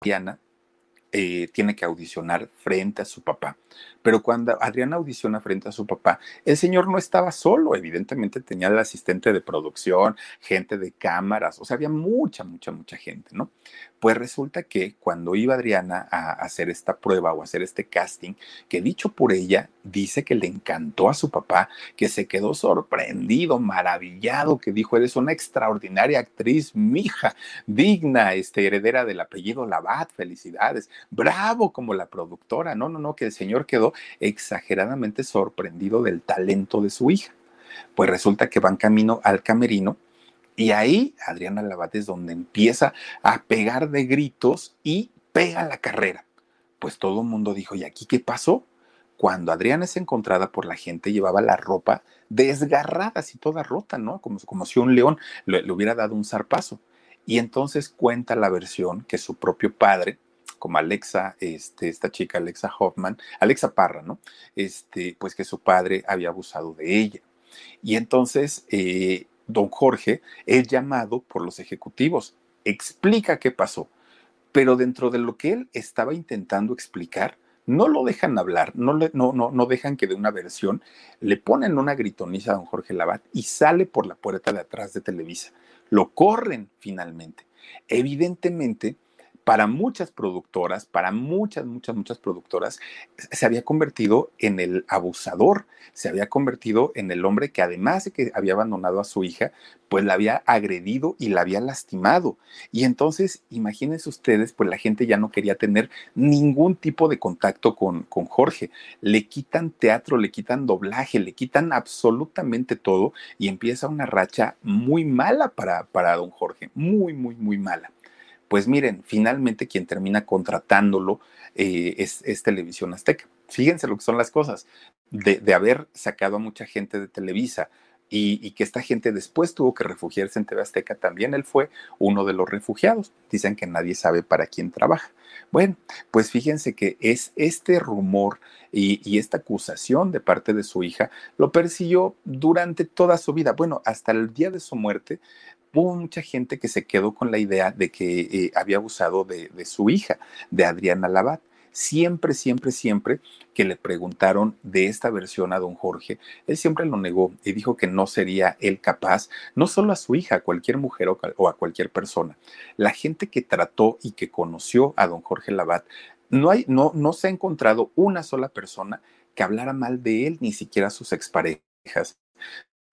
Diana eh, tiene que audicionar frente a su papá. Pero cuando Adriana audiciona frente a su papá, el señor no estaba solo, evidentemente tenía el asistente de producción, gente de cámaras, o sea, había mucha, mucha, mucha gente, ¿no? Pues resulta que cuando iba Adriana a hacer esta prueba o hacer este casting, que dicho por ella, dice que le encantó a su papá, que se quedó sorprendido, maravillado, que dijo, eres una extraordinaria actriz, mija, digna, este, heredera del apellido Labat, felicidades, bravo como la productora, no, no, no, que el señor quedó exageradamente sorprendido del talento de su hija. Pues resulta que van camino al camerino y ahí Adriana Labat es donde empieza a pegar de gritos y pega la carrera. Pues todo el mundo dijo, ¿y aquí qué pasó? Cuando Adriana es encontrada por la gente, llevaba la ropa desgarrada, así toda rota, ¿no? Como, como si un león le, le hubiera dado un zarpazo. Y entonces cuenta la versión que su propio padre, como Alexa, este, esta chica Alexa Hoffman, Alexa Parra, ¿no? Este, pues que su padre había abusado de ella. Y entonces eh, don Jorge es llamado por los ejecutivos, explica qué pasó, pero dentro de lo que él estaba intentando explicar, no lo dejan hablar, no, le, no, no, no dejan que de una versión, le ponen una gritoniza a don Jorge Labat y sale por la puerta de atrás de Televisa. Lo corren finalmente. Evidentemente, para muchas productoras, para muchas, muchas, muchas productoras, se había convertido en el abusador, se había convertido en el hombre que además de que había abandonado a su hija, pues la había agredido y la había lastimado. Y entonces, imagínense ustedes, pues la gente ya no quería tener ningún tipo de contacto con, con Jorge. Le quitan teatro, le quitan doblaje, le quitan absolutamente todo y empieza una racha muy mala para, para don Jorge, muy, muy, muy mala. Pues miren, finalmente quien termina contratándolo eh, es, Televisión Azteca. Fíjense lo que son las cosas. De, haber sacado a mucha gente de Televisa y, que esta gente después tuvo que refugiarse en TV Azteca, también él fue uno de los refugiados. Dicen que nadie sabe para quién trabaja. Bueno, pues fíjense que es este rumor y, esta acusación de parte de su hija lo persiguió durante toda su vida. Bueno, hasta el día de su muerte mucha gente que se quedó con la idea de que eh, había abusado de, su hija, de Adriana Labat. Siempre, siempre, siempre que le preguntaron de esta versión a don Jorge, él siempre lo negó y dijo que no sería él capaz, no solo a su hija, a cualquier mujer o, a cualquier persona. La gente que trató y que conoció a don Jorge Labat, no, hay, no, no se ha encontrado una sola persona que hablara mal de él, ni siquiera sus exparejas.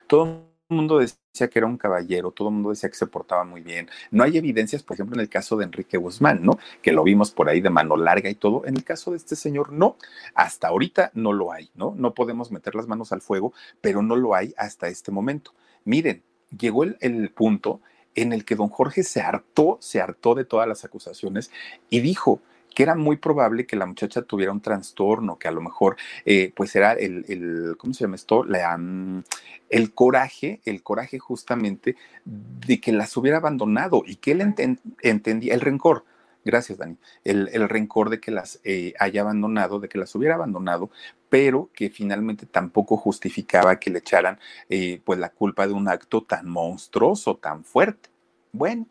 Todo mundo decía que era un caballero, todo el mundo decía que se portaba muy bien. No hay evidencias, por ejemplo, en el caso de Enrique Guzmán, ¿no? Que lo vimos por ahí de mano larga y todo. En el caso de este señor, no. Hasta ahorita no lo hay, ¿no? No podemos meter las manos al fuego, pero no lo hay hasta este momento. Miren, llegó el, el punto en el que don Jorge se hartó, se hartó de todas las acusaciones y dijo, que era muy probable que la muchacha tuviera un trastorno, que a lo mejor eh, pues era el, el, ¿cómo se llama esto? La, um, el coraje, el coraje justamente de que las hubiera abandonado y que él ent entendía, el rencor, gracias Dani, el, el rencor de que las eh, haya abandonado, de que las hubiera abandonado, pero que finalmente tampoco justificaba que le echaran eh, pues la culpa de un acto tan monstruoso, tan fuerte. Bueno,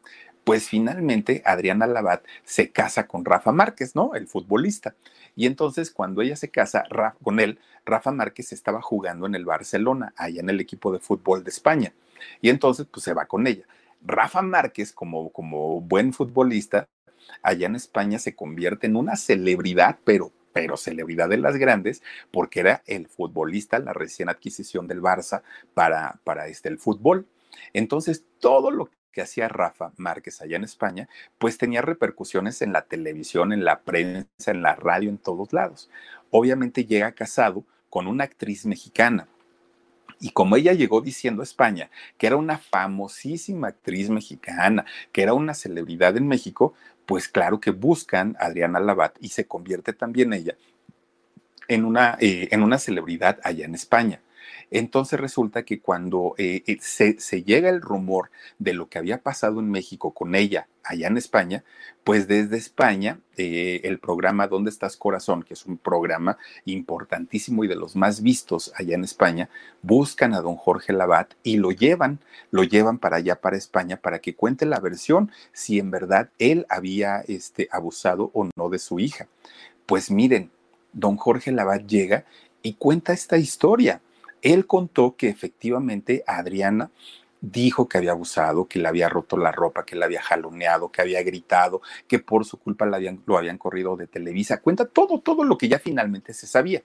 pues finalmente Adriana Labat se casa con Rafa Márquez, ¿no? El futbolista. Y entonces cuando ella se casa con él, Rafa Márquez estaba jugando en el Barcelona, allá en el equipo de fútbol de España. Y entonces pues se va con ella. Rafa Márquez, como, como buen futbolista, allá en España se convierte en una celebridad, pero pero celebridad de las grandes, porque era el futbolista, la recién adquisición del Barça para, para este, el fútbol. Entonces, todo lo que hacía Rafa Márquez allá en España, pues tenía repercusiones en la televisión, en la prensa, en la radio, en todos lados. Obviamente llega casado con una actriz mexicana. Y como ella llegó diciendo a España que era una famosísima actriz mexicana, que era una celebridad en México, pues claro que buscan a Adriana Labat y se convierte también ella en una, eh, en una celebridad allá en España. Entonces resulta que cuando eh, eh, se, llega el rumor de lo que había pasado en México con ella allá en España, pues desde España eh, el programa ¿Dónde estás corazón? que es un programa importantísimo y de los más vistos allá en España, buscan a don Jorge Labat y lo llevan, lo llevan para allá, para España, para que cuente la versión si en verdad él había este, abusado o no de su hija. Pues miren, don Jorge Labat llega y cuenta esta historia él contó que efectivamente Adriana dijo que había abusado, que le había roto la ropa, que le había jaloneado, que había gritado, que por su culpa lo habían corrido de Televisa. Cuenta todo, todo lo que ya finalmente se sabía,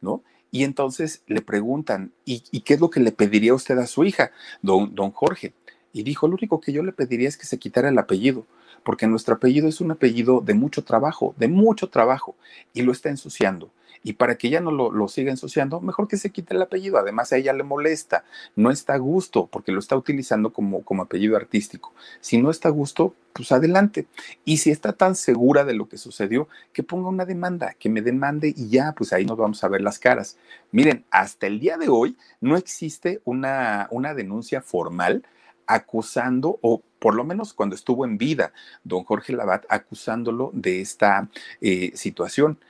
¿no? Y entonces le preguntan, ¿y, qué es lo que le pediría usted a su hija, don, don Jorge? Y dijo, lo único que yo le pediría es que se quitara el apellido, porque nuestro apellido es un apellido de mucho trabajo, de mucho trabajo, y lo está ensuciando. Y para que ella no lo, siga ensuciando, mejor que se quite el apellido. Además, a ella le molesta, no está a gusto, porque lo está utilizando como, como apellido artístico. Si no está a gusto, pues adelante. Y si está tan segura de lo que sucedió, que ponga una demanda, que me demande y ya, pues ahí nos vamos a ver las caras. Miren, hasta el día de hoy no existe una, una denuncia formal acusando, o por lo menos cuando estuvo en vida, don Jorge Labat, acusándolo de esta eh, situación.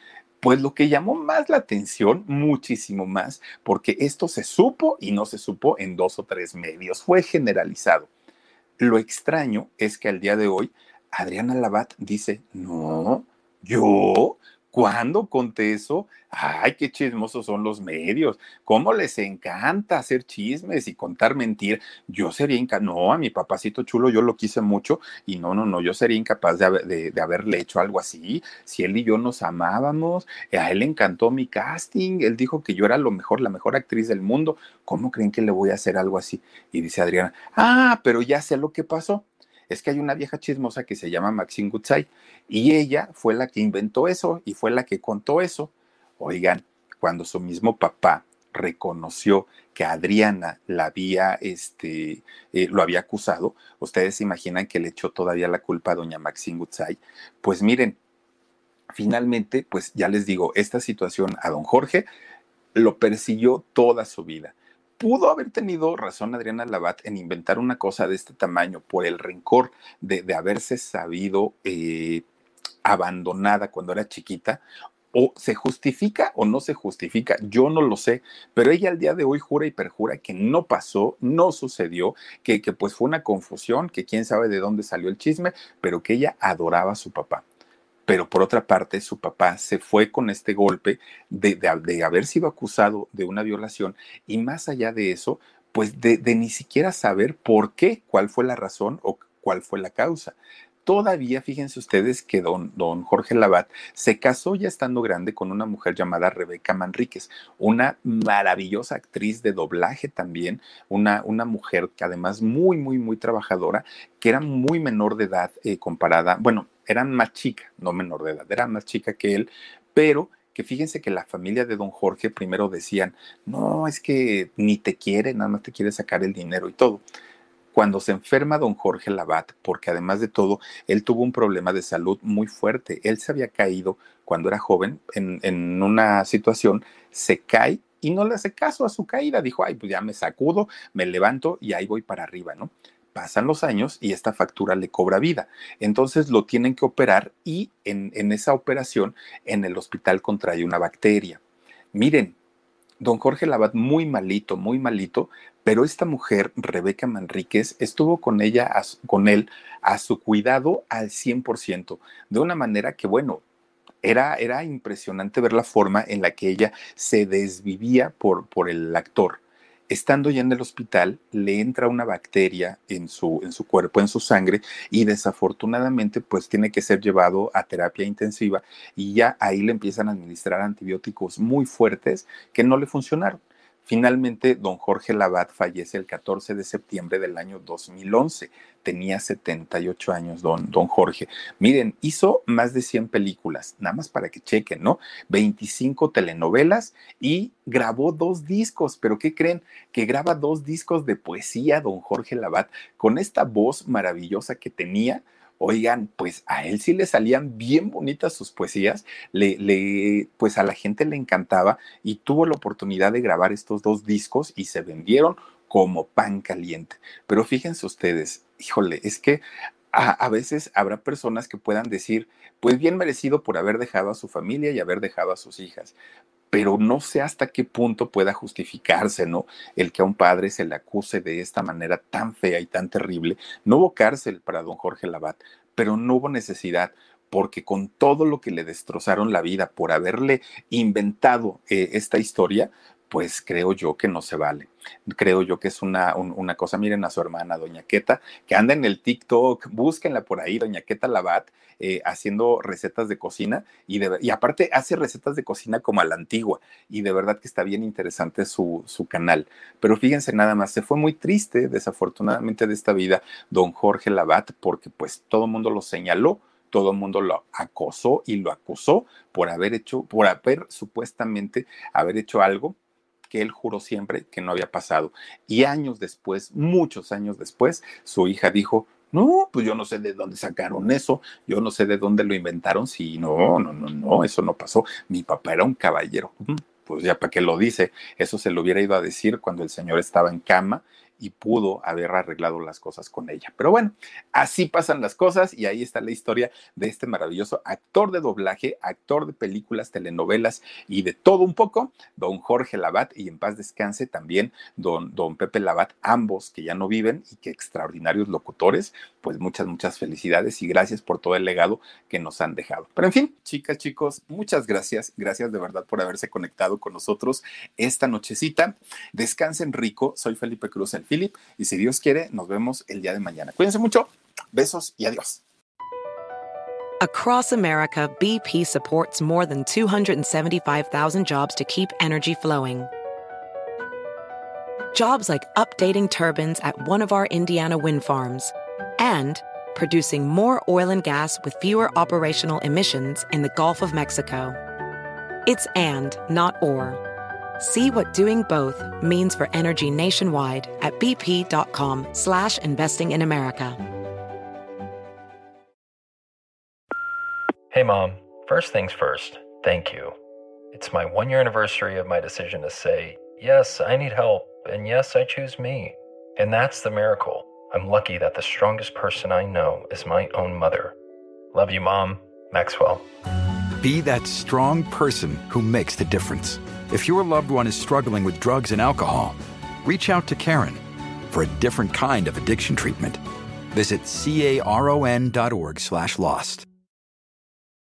Pues lo que llamó más la atención, muchísimo más, porque esto se supo y no se supo en dos o tres medios, fue generalizado. Lo extraño es que al día de hoy Adriana Labat dice, no, yo, ¿Cuándo conté eso? Ay, qué chismosos son los medios. ¿Cómo les encanta hacer chismes y contar mentiras? Yo sería incapaz. No, a mi papacito chulo yo lo quise mucho y no, no, no, yo sería incapaz de, de, haberle hecho algo así. Si él y yo nos amábamos, a él le encantó mi casting. Él dijo que yo era lo mejor, la mejor actriz del mundo. ¿Cómo creen que le voy a hacer algo así? Y dice Adriana, ah, pero ya sé lo que pasó es que hay una vieja chismosa que se llama Maxine Gutzai y ella fue la que inventó eso y fue la que contó eso. Oigan, cuando su mismo papá reconoció que Adriana la había, este, eh, lo había acusado, ustedes se imaginan que le echó todavía la culpa a doña Maxine Gutzai. Pues miren, finalmente, pues ya les digo, esta situación a don Jorge lo persiguió toda su vida pudo haber tenido razón Adriana Labat en inventar una cosa de este tamaño por el rencor de, haberse sabido eh, abandonada cuando era chiquita. O se justifica o no se justifica, yo no lo sé, pero ella al día de hoy jura y perjura que no pasó, no sucedió, que, que pues fue una confusión, que quién sabe de dónde salió el chisme, pero que ella adoraba a su papá pero por otra parte su papá se fue con este golpe de, haber sido acusado de una violación y más allá de eso, pues de, ni siquiera saber por qué, cuál fue la razón o cuál fue la causa. Todavía fíjense ustedes que don, don Jorge Labat se casó ya estando grande con una mujer llamada Rebeca Manríquez, una maravillosa actriz de doblaje también, una, una mujer que además muy, muy, muy trabajadora, que era muy menor de edad eh, comparada, bueno, eran más chica, no menor de edad, era más chica que él, pero que fíjense que la familia de don Jorge primero decían, no, es que ni te quiere, nada más te quiere sacar el dinero y todo. Cuando se enferma don Jorge Labat, porque además de todo, él tuvo un problema de salud muy fuerte, él se había caído cuando era joven en, en una situación, se cae y no le hace caso a su caída, dijo, ay, pues ya me sacudo, me levanto y ahí voy para arriba, ¿no? pasan los años y esta factura le cobra vida. Entonces lo tienen que operar y en, esa operación en el hospital contrae una bacteria. Miren, don Jorge Labat muy malito, muy malito, pero esta mujer, Rebeca Manríquez, estuvo con ella, con él, a su cuidado al 100%, de una manera que, bueno, era, era impresionante ver la forma en la que ella se desvivía por, por el actor estando ya en el hospital, le entra una bacteria en su, en su cuerpo, en su sangre, y desafortunadamente, pues tiene que ser llevado a terapia intensiva y ya ahí le empiezan a administrar antibióticos muy fuertes que no le funcionaron. Finalmente, don Jorge Labat fallece el 14 de septiembre del año 2011. Tenía 78 años, don, don Jorge. Miren, hizo más de 100 películas, nada más para que chequen, ¿no? 25 telenovelas y grabó dos discos. ¿Pero qué creen? Que graba dos discos de poesía, don Jorge Labat, con esta voz maravillosa que tenía Oigan, pues a él sí le salían bien bonitas sus poesías, le, pues a la gente le encantaba y tuvo la oportunidad de grabar estos dos discos y se vendieron como pan caliente. Pero fíjense ustedes, híjole, es que a, veces habrá personas que puedan decir, pues bien merecido por haber dejado a su familia y haber dejado a sus hijas, pero no sé hasta qué punto pueda justificarse, ¿no? El que a un padre se le acuse de esta manera tan fea y tan terrible. No hubo cárcel para don Jorge Labat, pero no hubo necesidad porque con todo lo que le destrozaron la vida por haberle inventado eh, esta historia, pues creo yo que no se vale. Creo yo que es una, una cosa, miren a su hermana, doña Queta, que anda en el TikTok, búsquenla por ahí, doña Queta Labat, eh, haciendo recetas de cocina y, de, y aparte hace recetas de cocina como a la antigua y de verdad que está bien interesante su, su canal. Pero fíjense nada más, se fue muy triste desafortunadamente de esta vida don Jorge Labat porque pues todo el mundo lo señaló todo el mundo lo acosó y lo acusó por haber hecho, por haber supuestamente haber hecho algo que él juró siempre que no había pasado. Y años después, muchos años después, su hija dijo, no, pues yo no sé de dónde sacaron eso, yo no sé de dónde lo inventaron, si no, no, no, no, eso no pasó. Mi papá era un caballero. Pues ya para qué lo dice, eso se lo hubiera ido a decir cuando el señor estaba en cama y pudo haber arreglado las cosas con ella. Pero bueno, así pasan las cosas y ahí está la historia de este maravilloso actor de doblaje, actor de películas, telenovelas y de todo un poco, don Jorge Labat y en paz descanse también don, don Pepe Labat, ambos que ya no viven y que extraordinarios locutores, pues muchas, muchas felicidades y gracias por todo el legado que nos han dejado. Pero en fin, chicas, chicos, muchas gracias, gracias de verdad por haberse conectado con nosotros esta nochecita. Descansen rico, soy Felipe Cruz, el Philip. Y si Dios quiere, nos vemos el día de mañana. Cuídense mucho. Besos y adiós. Across America, BP supports more than 275,000 jobs to keep energy flowing. Jobs like updating turbines at one of our Indiana wind farms and producing more oil and gas with fewer operational emissions in the Gulf of Mexico. It's and, not or. See what doing both means for energy nationwide at bp.com slash investing in America. Hey mom, first things first, thank you. It's my one year anniversary of my decision to say, yes, I need help, and yes, I choose me. And that's the miracle. I'm lucky that the strongest person I know is my own mother. Love you, mom. Maxwell. Be that strong person who makes the difference. If your loved one is struggling with drugs and alcohol, reach out to Karen for a different kind of addiction treatment. Visit caron.org slash lost.